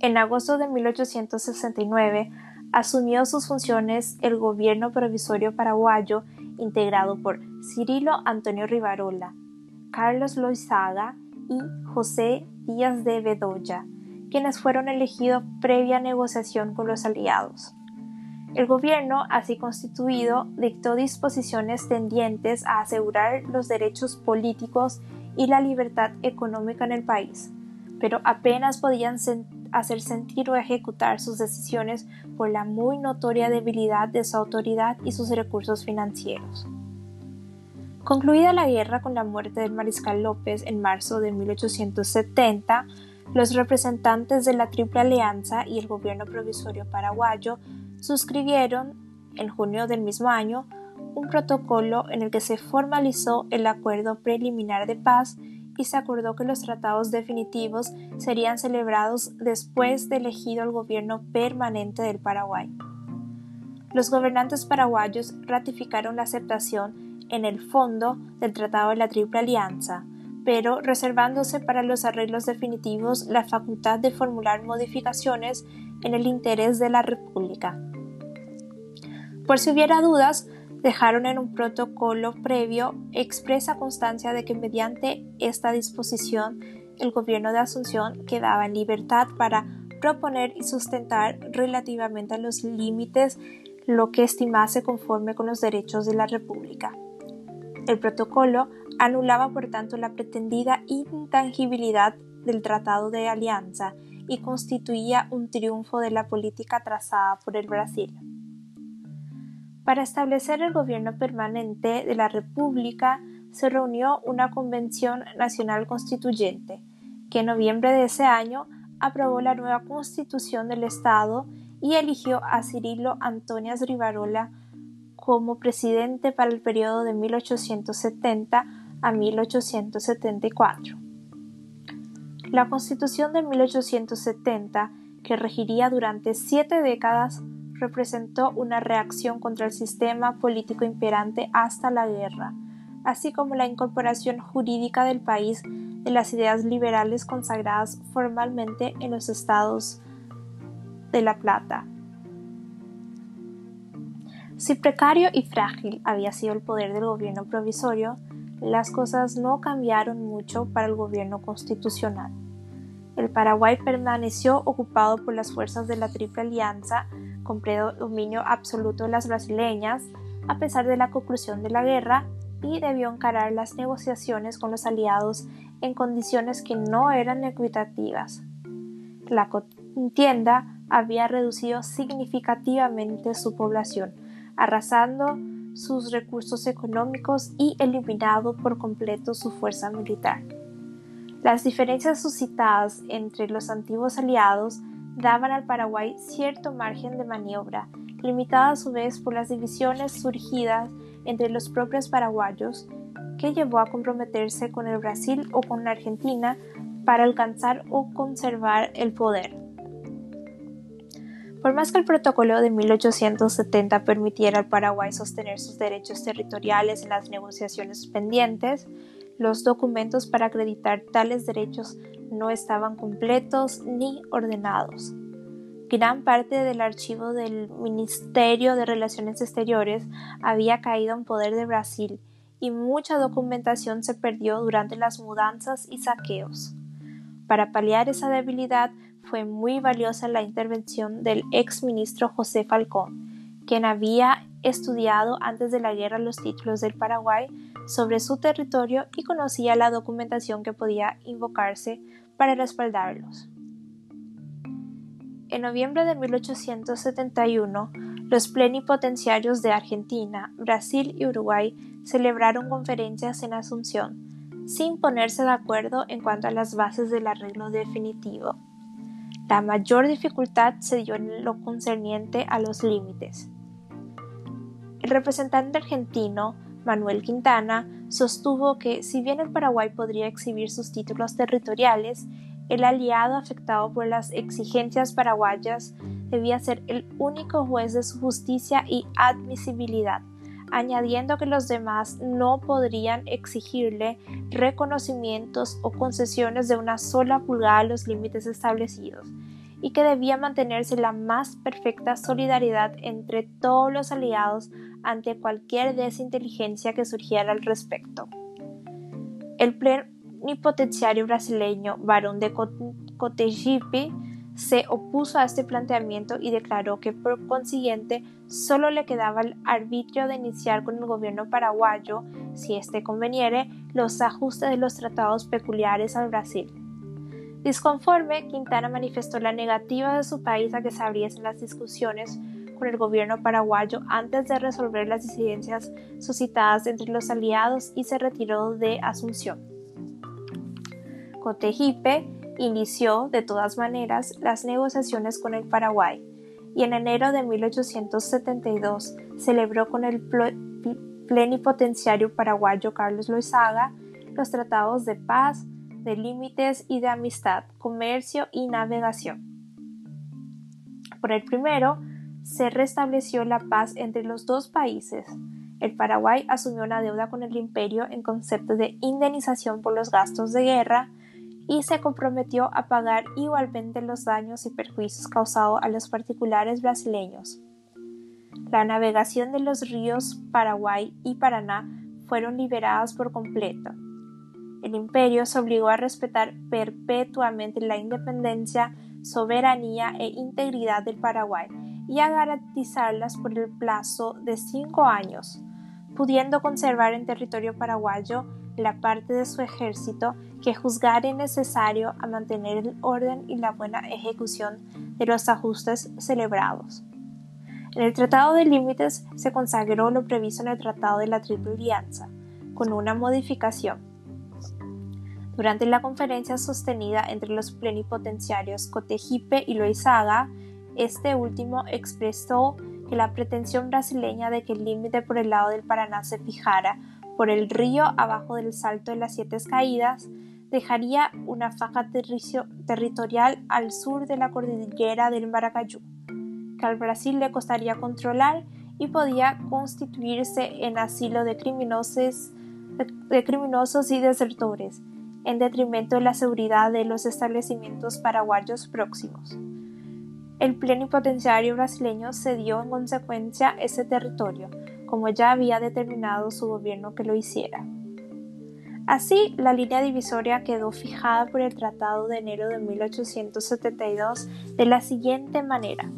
En agosto de 1869 asumió sus funciones el gobierno provisorio paraguayo integrado por Cirilo Antonio Rivarola, Carlos Loizaga y José Díaz de Bedoya, quienes fueron elegidos previa negociación con los aliados. El gobierno, así constituido, dictó disposiciones tendientes a asegurar los derechos políticos y la libertad económica en el país, pero apenas podían hacer sentir o ejecutar sus decisiones por la muy notoria debilidad de su autoridad y sus recursos financieros. Concluida la guerra con la muerte del mariscal López en marzo de 1870, los representantes de la Triple Alianza y el gobierno provisorio paraguayo suscribieron, en junio del mismo año, un protocolo en el que se formalizó el acuerdo preliminar de paz y se acordó que los tratados definitivos serían celebrados después de elegido el gobierno permanente del Paraguay. Los gobernantes paraguayos ratificaron la aceptación en el fondo del Tratado de la Triple Alianza, pero reservándose para los arreglos definitivos la facultad de formular modificaciones en el interés de la República. Por si hubiera dudas, dejaron en un protocolo previo expresa constancia de que mediante esta disposición el gobierno de Asunción quedaba en libertad para proponer y sustentar relativamente a los límites lo que estimase conforme con los derechos de la República. El protocolo anulaba por tanto la pretendida intangibilidad del Tratado de Alianza y constituía un triunfo de la política trazada por el Brasil. Para establecer el gobierno permanente de la República se reunió una Convención Nacional Constituyente, que en noviembre de ese año aprobó la nueva Constitución del Estado y eligió a Cirilo Antonias Rivarola como presidente para el periodo de 1870 a 1874. La Constitución de 1870, que regiría durante siete décadas, representó una reacción contra el sistema político imperante hasta la guerra, así como la incorporación jurídica del país de las ideas liberales consagradas formalmente en los estados de La Plata. Si precario y frágil había sido el poder del gobierno provisorio, las cosas no cambiaron mucho para el gobierno constitucional. El Paraguay permaneció ocupado por las fuerzas de la Triple Alianza con predominio absoluto de las brasileñas, a pesar de la conclusión de la guerra, y debió encarar las negociaciones con los aliados en condiciones que no eran equitativas. La contienda había reducido significativamente su población, arrasando sus recursos económicos y eliminado por completo su fuerza militar. Las diferencias suscitadas entre los antiguos aliados daban al Paraguay cierto margen de maniobra, limitada a su vez por las divisiones surgidas entre los propios paraguayos, que llevó a comprometerse con el Brasil o con la Argentina para alcanzar o conservar el poder. Por más que el protocolo de 1870 permitiera al Paraguay sostener sus derechos territoriales en las negociaciones pendientes, los documentos para acreditar tales derechos no estaban completos ni ordenados. Gran parte del archivo del Ministerio de Relaciones Exteriores había caído en poder de Brasil y mucha documentación se perdió durante las mudanzas y saqueos. Para paliar esa debilidad fue muy valiosa la intervención del ex ministro José Falcón, quien había estudiado antes de la guerra los títulos del Paraguay sobre su territorio y conocía la documentación que podía invocarse para respaldarlos. En noviembre de 1871, los plenipotenciarios de Argentina, Brasil y Uruguay celebraron conferencias en Asunción, sin ponerse de acuerdo en cuanto a las bases del arreglo definitivo. La mayor dificultad se dio en lo concerniente a los límites. El representante argentino, Manuel Quintana, sostuvo que si bien el Paraguay podría exhibir sus títulos territoriales, el aliado afectado por las exigencias paraguayas debía ser el único juez de su justicia y admisibilidad, añadiendo que los demás no podrían exigirle reconocimientos o concesiones de una sola pulgada a los límites establecidos, y que debía mantenerse la más perfecta solidaridad entre todos los aliados ante cualquier desinteligencia que surgiera al respecto. El plenipotenciario brasileño Barón de Cotegipe se opuso a este planteamiento y declaró que por consiguiente solo le quedaba el arbitrio de iniciar con el gobierno paraguayo, si éste conveniere, los ajustes de los tratados peculiares al Brasil. Disconforme, Quintana manifestó la negativa de su país a que se abriesen las discusiones con el gobierno paraguayo antes de resolver las disidencias suscitadas entre los aliados y se retiró de Asunción. Cotegipe inició, de todas maneras, las negociaciones con el Paraguay y en enero de 1872 celebró con el plenipotenciario paraguayo Carlos Loizaga los tratados de paz, de límites y de amistad, comercio y navegación. Por el primero, se restableció la paz entre los dos países. el Paraguay asumió una deuda con el imperio en concepto de indemnización por los gastos de guerra y se comprometió a pagar igualmente los daños y perjuicios causados a los particulares brasileños. La navegación de los ríos Paraguay y Paraná fueron liberadas por completo. El imperio se obligó a respetar perpetuamente la independencia, soberanía e integridad del Paraguay y a garantizarlas por el plazo de cinco años, pudiendo conservar en territorio paraguayo la parte de su ejército que juzgare necesario a mantener el orden y la buena ejecución de los ajustes celebrados. En el Tratado de Límites se consagró lo previsto en el Tratado de la Triple Alianza, con una modificación. Durante la conferencia sostenida entre los plenipotenciarios Cotegipe y Loizaga, este último expresó que la pretensión brasileña de que el límite por el lado del Paraná se fijara por el río abajo del Salto de las Siete Caídas dejaría una faja territorial al sur de la cordillera del Maracayú, que al Brasil le costaría controlar y podía constituirse en asilo de criminosos, de criminosos y desertores, en detrimento de la seguridad de los establecimientos paraguayos próximos. El plenipotenciario brasileño cedió en consecuencia ese territorio, como ya había determinado su gobierno que lo hiciera. Así, la línea divisoria quedó fijada por el Tratado de enero de 1872 de la siguiente manera.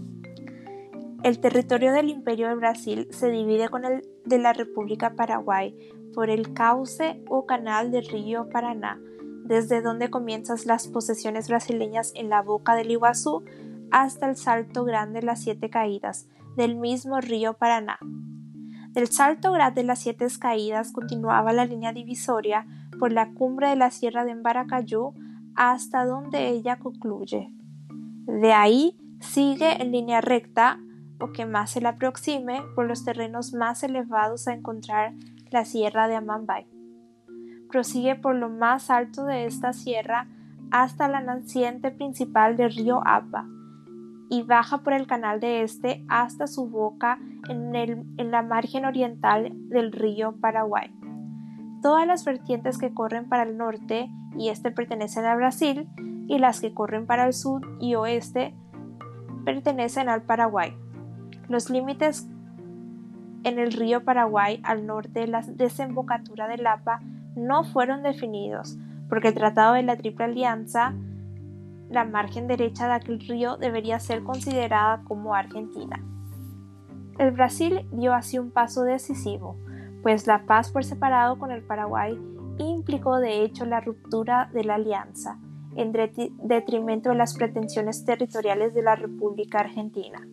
El territorio del Imperio de Brasil se divide con el de la República Paraguay por el cauce o canal del río Paraná, desde donde comienzan las posesiones brasileñas en la boca del Iguazú hasta el Salto Grande de las Siete Caídas, del mismo río Paraná. Del Salto Grande de las Siete Caídas continuaba la línea divisoria por la cumbre de la Sierra de Embaracayú hasta donde ella concluye. De ahí sigue en línea recta o que más se le aproxime por los terrenos más elevados a encontrar la Sierra de Amambay. Prosigue por lo más alto de esta sierra hasta la naciente principal del río Apa, y baja por el canal de este hasta su boca en, en la margen oriental del río Paraguay. Todas las vertientes que corren para el norte y este pertenecen a Brasil y las que corren para el sur y oeste pertenecen al Paraguay. Los límites en el río Paraguay al norte de la desembocadura del APA no fueron definidos porque el Tratado de la Triple Alianza la margen derecha de aquel río debería ser considerada como Argentina. El Brasil dio así un paso decisivo, pues la paz por separado con el Paraguay implicó de hecho la ruptura de la alianza, en detrimento de las pretensiones territoriales de la República Argentina.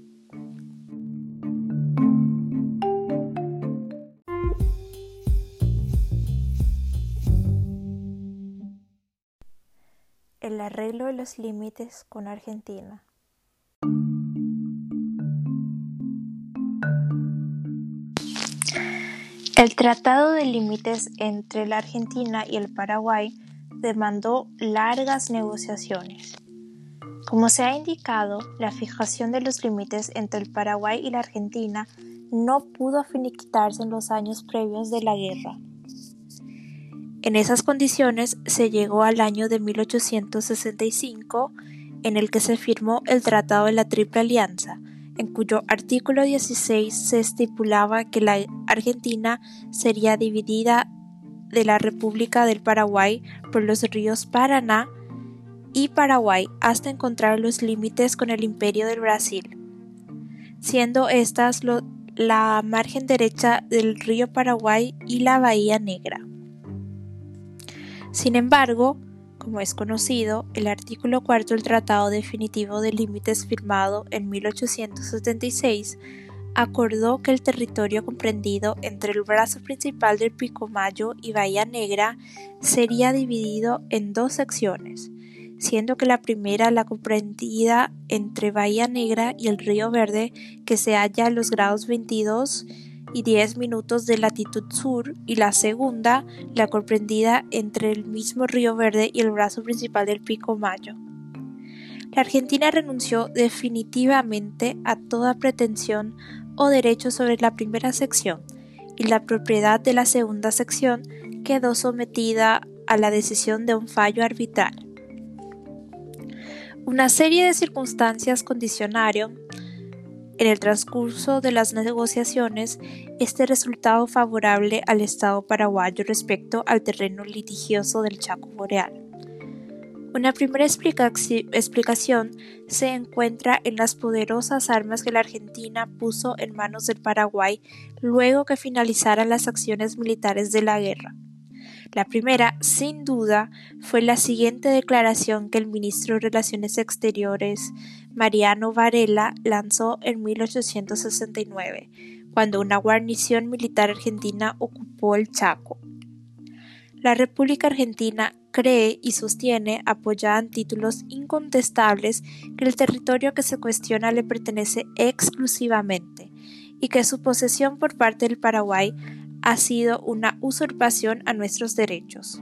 Arreglo de los límites con Argentina. El Tratado de Límites entre la Argentina y el Paraguay demandó largas negociaciones. Como se ha indicado, la fijación de los límites entre el Paraguay y la Argentina no pudo finiquitarse en los años previos de la guerra. En esas condiciones se llegó al año de 1865 en el que se firmó el Tratado de la Triple Alianza, en cuyo artículo 16 se estipulaba que la Argentina sería dividida de la República del Paraguay por los ríos Paraná y Paraguay hasta encontrar los límites con el Imperio del Brasil, siendo estas la margen derecha del río Paraguay y la Bahía Negra. Sin embargo, como es conocido, el artículo cuarto del Tratado Definitivo de Límites firmado en 1876 acordó que el territorio comprendido entre el brazo principal del Picomayo y Bahía Negra sería dividido en dos secciones, siendo que la primera la comprendida entre Bahía Negra y el Río Verde, que se halla a los grados 22 y 10 minutos de latitud sur y la segunda, la comprendida entre el mismo Río Verde y el brazo principal del Pico Mayo. La Argentina renunció definitivamente a toda pretensión o derecho sobre la primera sección y la propiedad de la segunda sección quedó sometida a la decisión de un fallo arbitral. Una serie de circunstancias condicionaron en el transcurso de las negociaciones este resultado favorable al Estado paraguayo respecto al terreno litigioso del Chaco Boreal. Una primera explicación se encuentra en las poderosas armas que la Argentina puso en manos del Paraguay luego que finalizaran las acciones militares de la guerra. La primera, sin duda, fue la siguiente declaración que el ministro de Relaciones Exteriores, Mariano Varela, lanzó en 1869, cuando una guarnición militar argentina ocupó el Chaco. La República Argentina cree y sostiene, apoyada en títulos incontestables, que el territorio que se cuestiona le pertenece exclusivamente y que su posesión por parte del Paraguay ha sido una usurpación a nuestros derechos.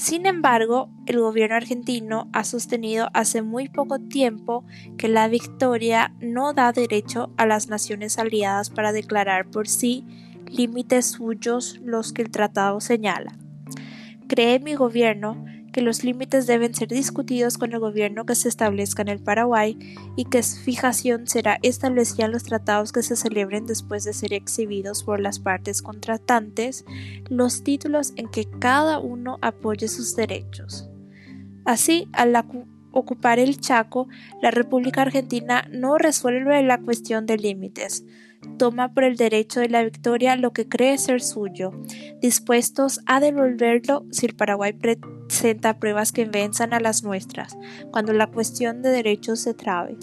Sin embargo, el gobierno argentino ha sostenido hace muy poco tiempo que la victoria no da derecho a las naciones aliadas para declarar por sí límites suyos los que el tratado señala. Cree mi gobierno que los límites deben ser discutidos con el gobierno que se establezca en el Paraguay y que su fijación será establecida en los tratados que se celebren después de ser exhibidos por las partes contratantes, los títulos en que cada uno apoye sus derechos. Así, al ocupar el Chaco, la República Argentina no resuelve la cuestión de límites, toma por el derecho de la victoria lo que cree ser suyo, dispuestos a devolverlo si el Paraguay presenta pruebas que venzan a las nuestras, cuando la cuestión de derechos se trabe.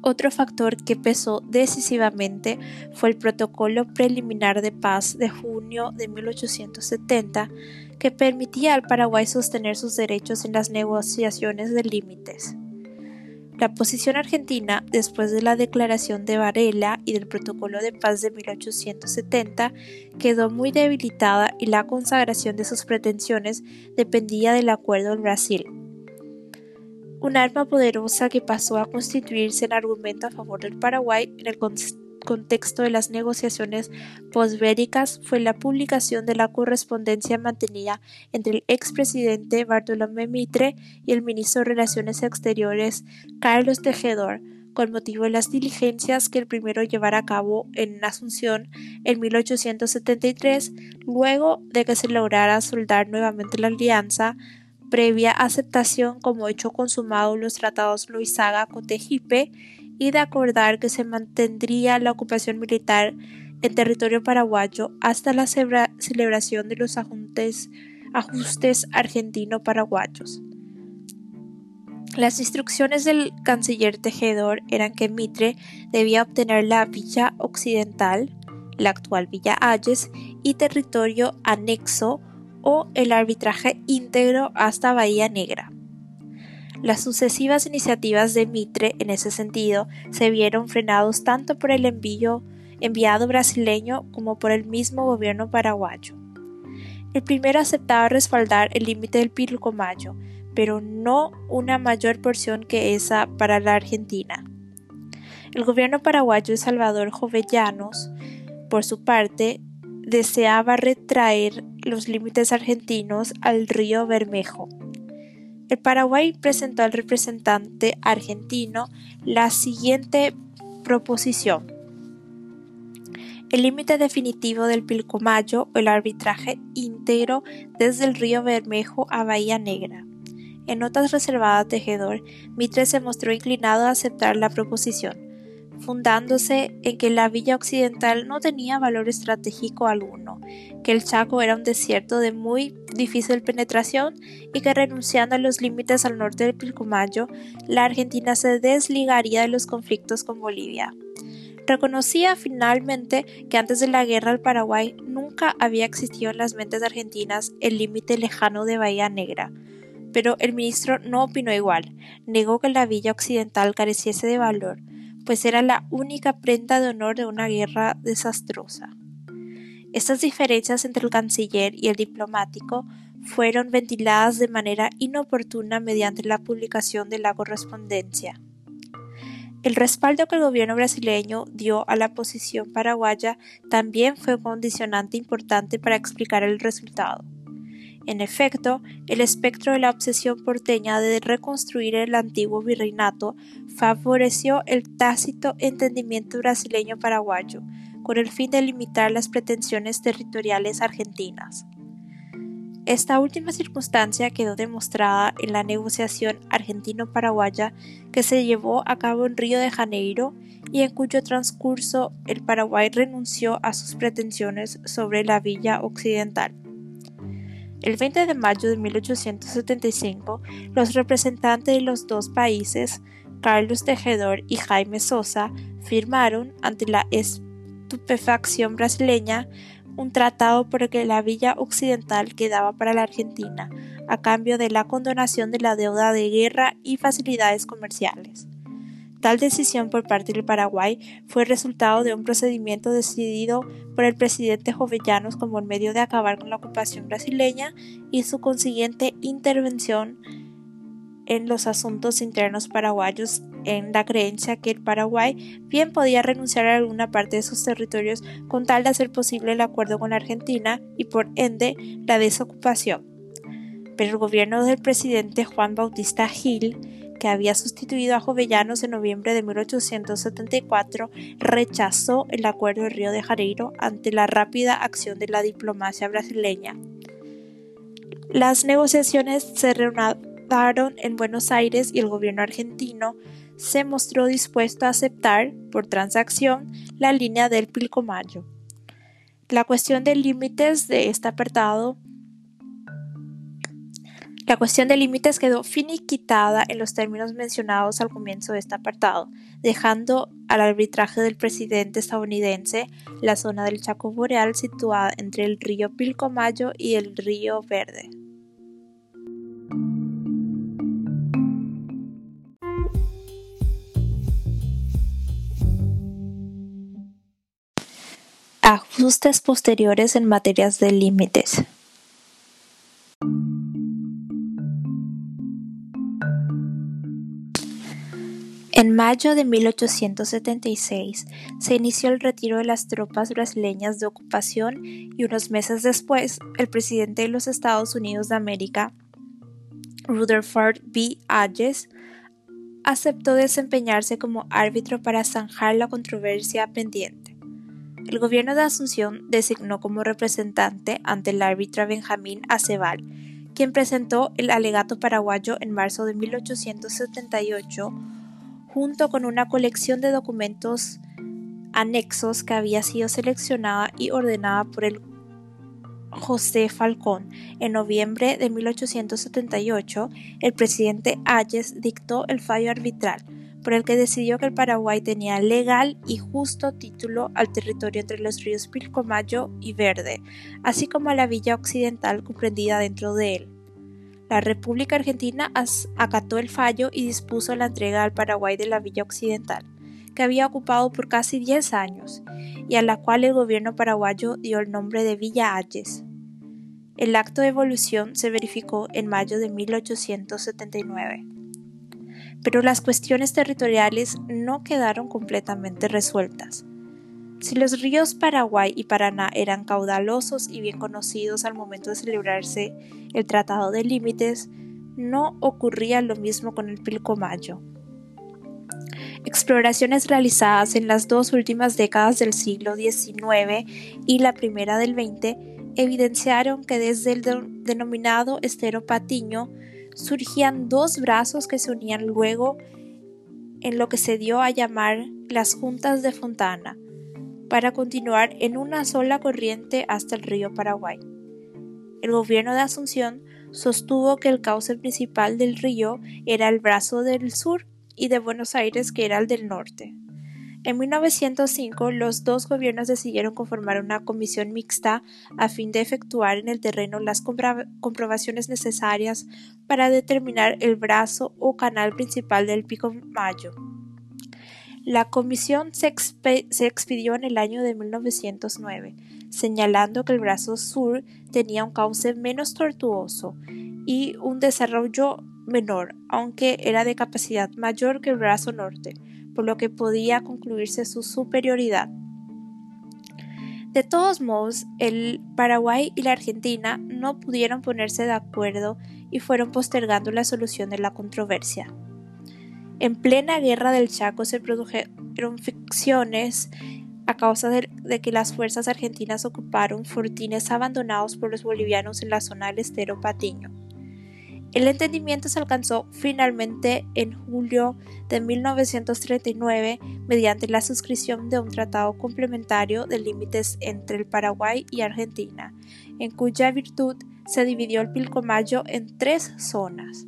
Otro factor que pesó decisivamente fue el protocolo preliminar de paz de junio de 1870, que permitía al Paraguay sostener sus derechos en las negociaciones de límites. La posición argentina, después de la declaración de Varela y del Protocolo de Paz de 1870, quedó muy debilitada y la consagración de sus pretensiones dependía del acuerdo del Brasil. Un arma poderosa que pasó a constituirse en argumento a favor del Paraguay en el de las negociaciones posbélicas fue la publicación de la correspondencia mantenida entre el expresidente Bartolomé Mitre y el ministro de Relaciones Exteriores Carlos Tejedor, con motivo de las diligencias que el primero llevara a cabo en Asunción en 1873, luego de que se lograra soldar nuevamente la alianza, previa aceptación como hecho consumado los tratados Luisaga-Cotegipe y de acordar que se mantendría la ocupación militar en territorio paraguayo hasta la celebración de los ajustes, argentino-paraguayos. Las instrucciones del canciller Tejedor eran que Mitre debía obtener la Villa Occidental, la actual Villa Ayes, y territorio anexo o el arbitraje íntegro hasta Bahía Negra. Las sucesivas iniciativas de Mitre en ese sentido se vieron frenados tanto por el envío enviado brasileño como por el mismo gobierno paraguayo. El primero aceptaba respaldar el límite del Pilcomayo, pero no una mayor porción que esa para la Argentina. El gobierno paraguayo de Salvador Jovellanos, por su parte, deseaba retraer los límites argentinos al río Bermejo. El Paraguay presentó al representante argentino la siguiente proposición. El límite definitivo del Pilcomayo o el arbitraje íntegro desde el río Bermejo a Bahía Negra. En notas reservadas a Tejedor, Mitre se mostró inclinado a aceptar la proposición fundándose en que la villa occidental no tenía valor estratégico alguno, que el Chaco era un desierto de muy difícil penetración y que renunciando a los límites al norte del Pilcomayo, la Argentina se desligaría de los conflictos con Bolivia. Reconocía finalmente que antes de la guerra al Paraguay nunca había existido en las mentes argentinas el límite lejano de Bahía Negra, pero el ministro no opinó igual, negó que la villa occidental careciese de valor, pues era la única prenda de honor de una guerra desastrosa. Estas diferencias entre el canciller y el diplomático fueron ventiladas de manera inoportuna mediante la publicación de la correspondencia. El respaldo que el gobierno brasileño dio a la posición paraguaya también fue un condicionante importante para explicar el resultado. En efecto, el espectro de la obsesión porteña de reconstruir el antiguo virreinato favoreció el tácito entendimiento brasileño-paraguayo, con el fin de limitar las pretensiones territoriales argentinas. Esta última circunstancia quedó demostrada en la negociación argentino-paraguaya que se llevó a cabo en Río de Janeiro y en cuyo transcurso el Paraguay renunció a sus pretensiones sobre la Villa Occidental. El 20 de mayo de 1875, los representantes de los dos países, Carlos Tejedor y Jaime Sosa, firmaron, ante la estupefacción brasileña, un tratado por el que la Villa Occidental quedaba para la Argentina, a cambio de la condonación de la deuda de guerra y facilidades comerciales. Tal decisión por parte del Paraguay fue resultado de un procedimiento decidido por el presidente Jovellanos como medio de acabar con la ocupación brasileña y su consiguiente intervención en los asuntos internos paraguayos en la creencia que el Paraguay bien podía renunciar a alguna parte de sus territorios con tal de hacer posible el acuerdo con Argentina y por ende la desocupación. Pero el gobierno del presidente Juan Bautista Gil que había sustituido a Jovellanos en noviembre de 1874, rechazó el acuerdo de Río de Janeiro ante la rápida acción de la diplomacia brasileña. Las negociaciones se reanudaron en Buenos Aires y el gobierno argentino se mostró dispuesto a aceptar, por transacción, la línea del Pilcomayo. La cuestión de límites de este apartado la cuestión de límites quedó finiquitada en los términos mencionados al comienzo de este apartado, dejando al arbitraje del presidente estadounidense la zona del Chaco Boreal situada entre el río Pilcomayo y el río Verde. Ajustes posteriores en materias de límites. En mayo de 1876 se inició el retiro de las tropas brasileñas de ocupación y unos meses después el presidente de los Estados Unidos de América, Rutherford B. Hayes, aceptó desempeñarse como árbitro para zanjar la controversia pendiente. El gobierno de Asunción designó como representante ante el árbitro Benjamín Aceval, quien presentó el alegato paraguayo en marzo de 1878 junto con una colección de documentos anexos que había sido seleccionada y ordenada por el José Falcón. En noviembre de 1878, el presidente Hayes dictó el fallo arbitral, por el que decidió que el Paraguay tenía legal y justo título al territorio entre los ríos Pilcomayo y Verde, así como a la villa occidental comprendida dentro de él. La República Argentina acató el fallo y dispuso la entrega al Paraguay de la Villa Occidental, que había ocupado por casi 10 años, y a la cual el gobierno paraguayo dio el nombre de Villa Ayes. El acto de evolución se verificó en mayo de 1879. Pero las cuestiones territoriales no quedaron completamente resueltas. Si los ríos Paraguay y Paraná eran caudalosos y bien conocidos al momento de celebrarse el Tratado de Límites, no ocurría lo mismo con el Pilcomayo. Exploraciones realizadas en las dos últimas décadas del siglo XIX y la primera del XX evidenciaron que desde el denominado estero Patiño surgían dos brazos que se unían luego en lo que se dio a llamar las juntas de Fontana, para continuar en una sola corriente hasta el río Paraguay. El gobierno de Asunción sostuvo que el cauce principal del río era el brazo del sur y de Buenos Aires que era el del norte. En 1905 los dos gobiernos decidieron conformar una comisión mixta a fin de efectuar en el terreno las comprobaciones necesarias para determinar el brazo o canal principal del Pico Mayo. La comisión se, expidió en el año de 1909, señalando que el brazo sur tenía un cauce menos tortuoso y un desarrollo menor, aunque era de capacidad mayor que el brazo norte, por lo que podía concluirse su superioridad. De todos modos, el Paraguay y la Argentina no pudieron ponerse de acuerdo y fueron postergando la solución de la controversia. En plena guerra del Chaco se produjeron ficciones a causa de, que las fuerzas argentinas ocuparon fortines abandonados por los bolivianos en la zona del estero Patiño. El entendimiento se alcanzó finalmente en julio de 1939 mediante la suscripción de un tratado complementario de límites entre el Paraguay y Argentina, en cuya virtud se dividió el Pilcomayo en tres zonas.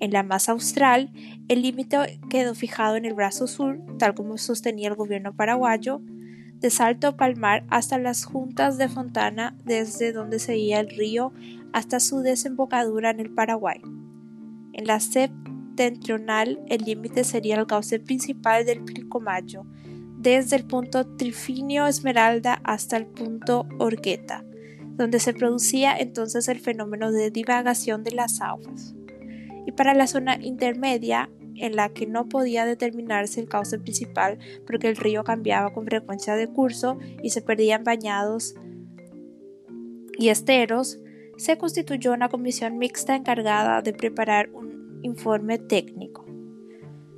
En la más austral, el límite quedó fijado en el brazo sur, tal como sostenía el gobierno paraguayo, de Salto Palmar hasta las juntas de Fontana, desde donde seguía el río hasta su desembocadura en el Paraguay. En la septentrional, el límite sería el cauce principal del Pilcomayo, desde el punto Trifinio Esmeralda hasta el punto Orgueta, donde se producía entonces el fenómeno de divagación de las aguas. Y para la zona intermedia, en la que no podía determinarse el cauce principal porque el río cambiaba con frecuencia de curso y se perdían bañados y esteros, se constituyó una comisión mixta encargada de preparar un informe técnico.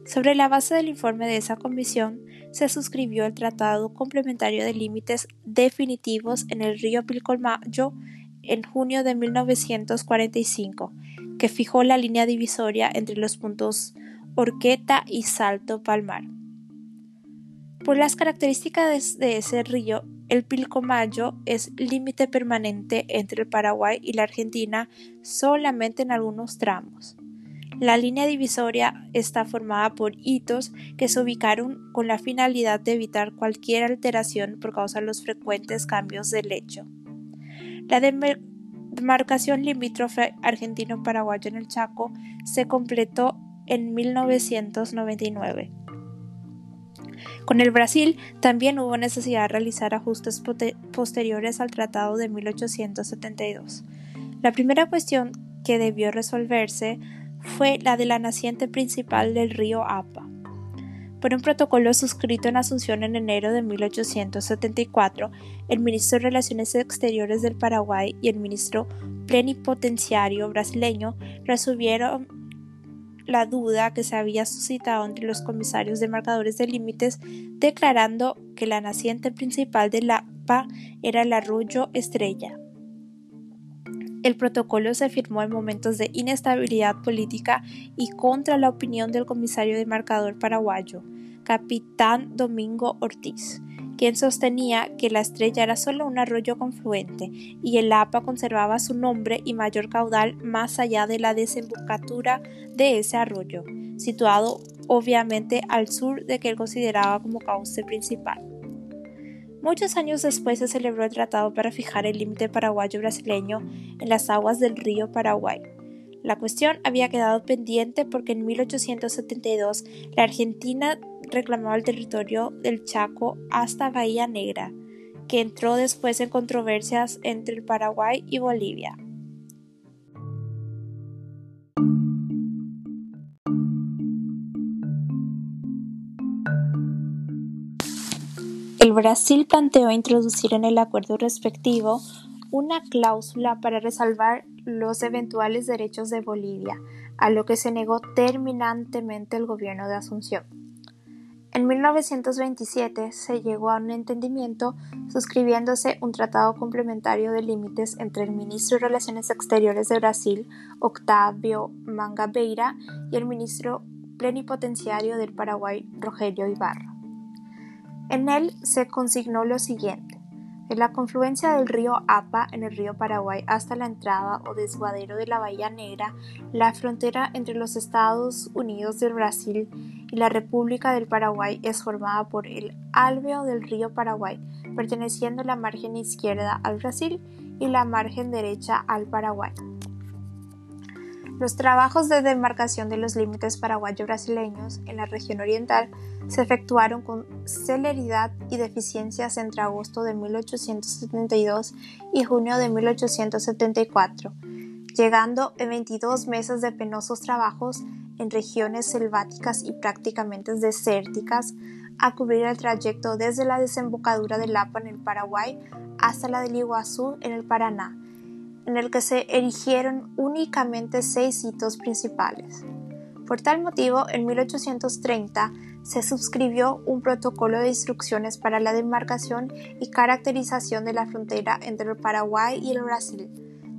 Sobre la base del informe de esa comisión, se suscribió el Tratado Complementario de Límites Definitivos en el río Pilcolmayo en junio de 1945, que fijó la línea divisoria entre los puntos Orqueta y Salto Palmar. Por las características de ese río, el Pilcomayo es límite permanente entre el Paraguay y la Argentina solamente en algunos tramos. La línea divisoria está formada por hitos que se ubicaron con la finalidad de evitar cualquier alteración por causa de los frecuentes cambios de lecho. La demarcación limítrofe argentino-paraguayo en el Chaco se completó en 1999. Con el Brasil también hubo necesidad de realizar ajustes posteriores al Tratado de 1872. La primera cuestión que debió resolverse fue la de la naciente principal del río Apa. Por un protocolo suscrito en Asunción en enero de 1874, el ministro de Relaciones Exteriores del Paraguay y el ministro plenipotenciario brasileño resolvieron la duda que se había suscitado entre los comisarios de marcadores de límites, declarando que la naciente principal de la PA era el arroyo Estrella. El protocolo se firmó en momentos de inestabilidad política y contra la opinión del comisario de marcador paraguayo, capitán Domingo Ortiz, quien sostenía que la estrella era solo un arroyo confluente y el APA conservaba su nombre y mayor caudal más allá de la desembocadura de ese arroyo, situado obviamente al sur de que él consideraba como cauce principal. Muchos años después se celebró el tratado para fijar el límite paraguayo-brasileño en las aguas del río Paraguay. La cuestión había quedado pendiente porque en 1872 la Argentina reclamaba el territorio del Chaco hasta Bahía Negra, que entró después en controversias entre el Paraguay y Bolivia. Brasil planteó introducir en el acuerdo respectivo una cláusula para resalvar los eventuales derechos de Bolivia, a lo que se negó terminantemente el gobierno de Asunción. En 1927 se llegó a un entendimiento suscribiéndose un tratado complementario de límites entre el ministro de Relaciones Exteriores de Brasil, Octavio Mangabeira, y el ministro plenipotenciario del Paraguay, Rogelio Ibarra. En él se consignó lo siguiente. En la confluencia del río Apa en el río Paraguay hasta la entrada o desguadero de la Bahía Negra, la frontera entre los Estados Unidos del Brasil y la República del Paraguay es formada por el alveo del río Paraguay, perteneciendo la margen izquierda al Brasil y la margen derecha al Paraguay. Los trabajos de demarcación de los límites paraguayo-brasileños en la región oriental se efectuaron con celeridad y deficiencias entre agosto de 1872 y junio de 1874, llegando en 22 meses de penosos trabajos en regiones selváticas y prácticamente desérticas a cubrir el trayecto desde la desembocadura del Lapa en el Paraguay hasta la del Iguazú en el Paraná, en el que se erigieron únicamente seis hitos principales. Por tal motivo, en 1830 se suscribió un protocolo de instrucciones para la demarcación y caracterización de la frontera entre el Paraguay y el Brasil,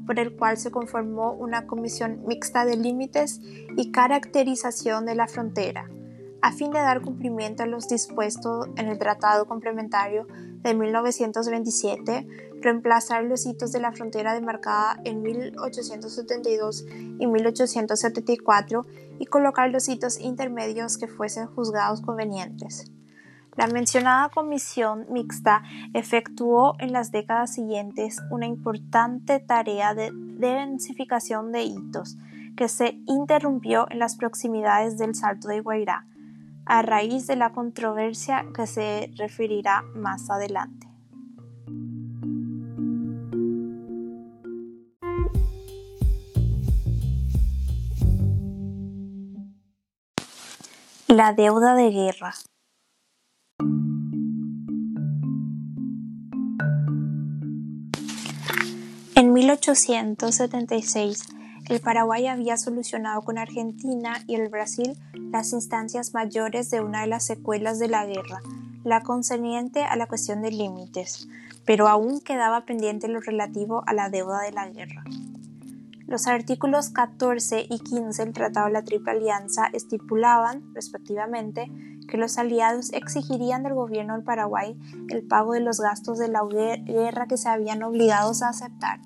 por el cual se conformó una comisión mixta de límites y caracterización de la frontera, a fin de dar cumplimiento a los dispuestos en el Tratado Complementario de 1927, reemplazar los hitos de la frontera demarcada en 1872 y 1874 y colocar los hitos intermedios que fuesen juzgados convenientes. La mencionada comisión mixta efectuó en las décadas siguientes una importante tarea de densificación de hitos, que se interrumpió en las proximidades del Salto de Guairá, a raíz de la controversia que se referirá más adelante. La deuda de guerra. En 1876 el Paraguay había solucionado con Argentina y el Brasil las instancias mayores de una de las secuelas de la guerra, la concerniente a la cuestión de límites, pero aún quedaba pendiente lo relativo a la deuda de la guerra. Los artículos 14 y 15 del Tratado de la Triple Alianza estipulaban, respectivamente, que los aliados exigirían del gobierno del Paraguay el pago de los gastos de la guerra que se habían obligados a aceptar,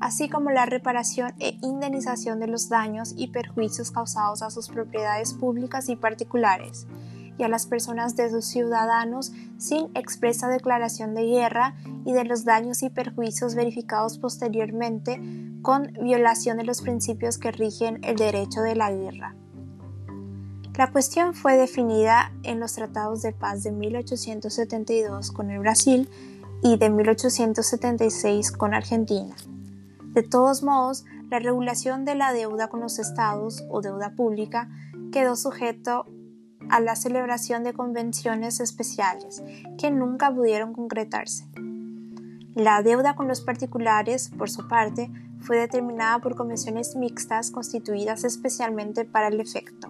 así como la reparación e indemnización de los daños y perjuicios causados a sus propiedades públicas y particulares, y a las personas de sus ciudadanos sin expresa declaración de guerra y de los daños y perjuicios verificados posteriormente con violación de los principios que rigen el derecho de la guerra. La cuestión fue definida en los tratados de paz de 1872 con el Brasil y de 1876 con Argentina. De todos modos, la regulación de la deuda con los estados o deuda pública quedó sujeto a la celebración de convenciones especiales que nunca pudieron concretarse. La deuda con los particulares, por su parte, fue determinada por convenciones mixtas constituidas especialmente para el efecto.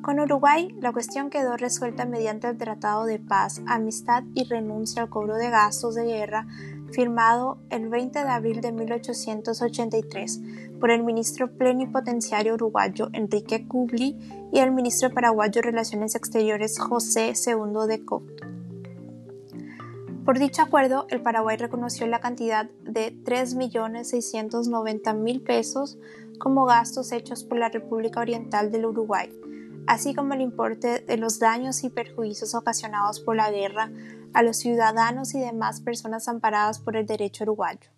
Con Uruguay, la cuestión quedó resuelta mediante el Tratado de Paz, Amistad y Renuncia al cobro de gastos de guerra firmado el 20 de abril de 1883 por el ministro plenipotenciario uruguayo Enrique Kubli y el ministro paraguayo de Relaciones Exteriores José II de Couto. Por dicho acuerdo, el Paraguay reconoció la cantidad de 3.690.000 pesos como gastos hechos por la República Oriental del Uruguay, así como el importe de los daños y perjuicios ocasionados por la guerra a los ciudadanos y demás personas amparadas por el derecho uruguayo.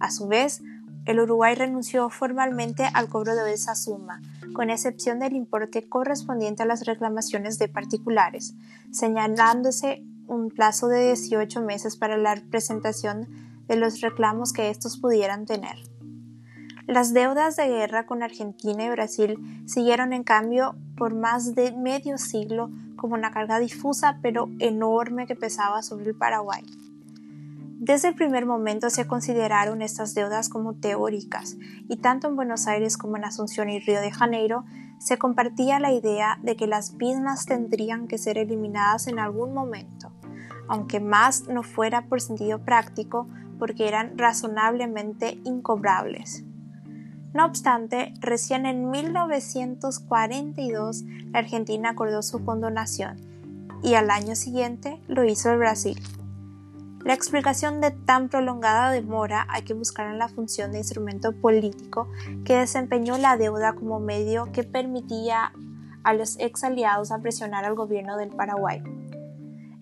A su vez, el Uruguay renunció formalmente al cobro de esa suma, con excepción del importe correspondiente a las reclamaciones de particulares, señalándose un plazo de 18 meses para la presentación de los reclamos que estos pudieran tener. Las deudas de guerra con Argentina y Brasil siguieron en cambio por más de medio siglo como una carga difusa pero enorme que pesaba sobre el Paraguay. Desde el primer momento se consideraron estas deudas como teóricas y tanto en Buenos Aires como en Asunción y Río de Janeiro se compartía la idea de que las mismas tendrían que ser eliminadas en algún momento, aunque más no fuera por sentido práctico porque eran razonablemente incobrables. No obstante, recién en 1942 la Argentina acordó su condonación y al año siguiente lo hizo el Brasil. La explicación de tan prolongada demora hay que buscar en la función de instrumento político que desempeñó la deuda como medio que permitía a los ex aliados a presionar al gobierno del Paraguay.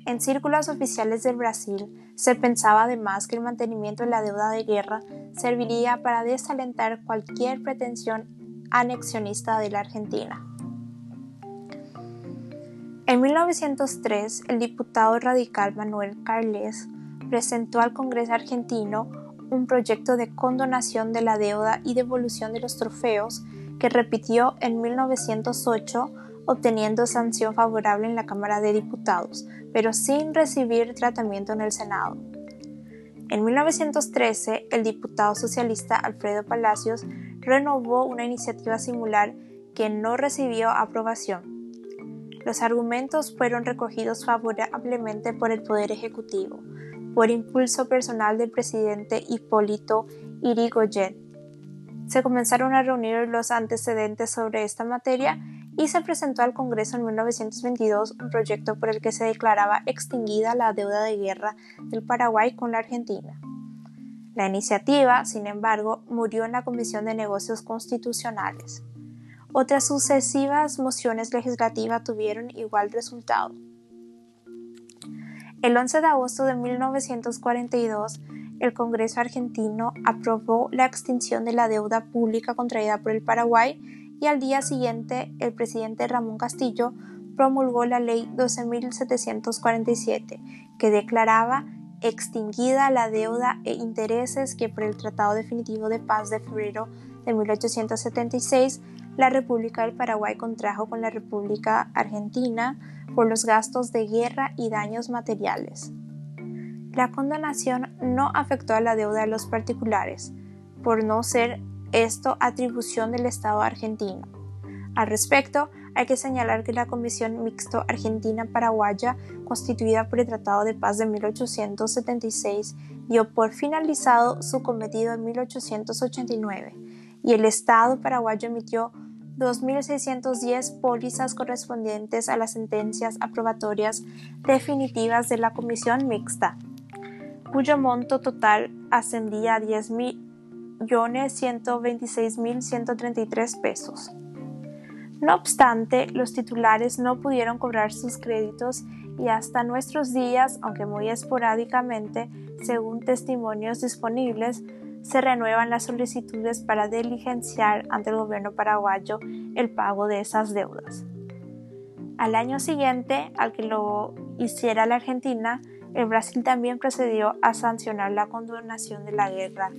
En círculos oficiales del Brasil se pensaba además que el mantenimiento de la deuda de guerra serviría para desalentar cualquier pretensión anexionista de la Argentina. En 1903, el diputado radical Manuel Carles presentó al Congreso argentino un proyecto de condonación de la deuda y devolución de los trofeos que repitió en 1908 obteniendo sanción favorable en la Cámara de Diputados, pero sin recibir tratamiento en el Senado. En 1913, el diputado socialista Alfredo Palacios renovó una iniciativa similar que no recibió aprobación. Los argumentos fueron recogidos favorablemente por el Poder Ejecutivo, por impulso personal del presidente Hipólito Yrigoyen. Se comenzaron a reunir los antecedentes sobre esta materia y se presentó al Congreso en 1922 un proyecto por el que se declaraba extinguida la deuda de guerra del Paraguay con la Argentina. La iniciativa, sin embargo, murió en la Comisión de Negocios Constitucionales. Otras sucesivas mociones legislativas tuvieron igual resultado. El 11 de agosto de 1942, el Congreso argentino aprobó la extinción de la deuda pública contraída por el Paraguay y al día siguiente el presidente Ramón Castillo promulgó la ley 12.747 que declaraba extinguida la deuda e intereses que por el Tratado Definitivo de Paz de febrero de 1876 la República del Paraguay contrajo con la República Argentina por los gastos de guerra y daños materiales. La condonación no afectó a la deuda de los particulares, por no ser esto atribución del Estado argentino. Al respecto, hay que señalar que la Comisión Mixto Argentina-Paraguaya, constituida por el Tratado de Paz de 1876, dio por finalizado su cometido en 1889 y el Estado paraguayo emitió 2.610 pólizas correspondientes a las sentencias aprobatorias definitivas de la Comisión Mixta, cuyo monto total ascendía a 10.000 126.133 pesos. No obstante, los titulares no pudieron cobrar sus créditos y hasta nuestros días, aunque muy esporádicamente, según testimonios disponibles, se renuevan las solicitudes para diligenciar ante el gobierno paraguayo el pago de esas deudas. Al año siguiente, al que lo hiciera la Argentina, el Brasil también procedió a sancionar la condonación de la guerra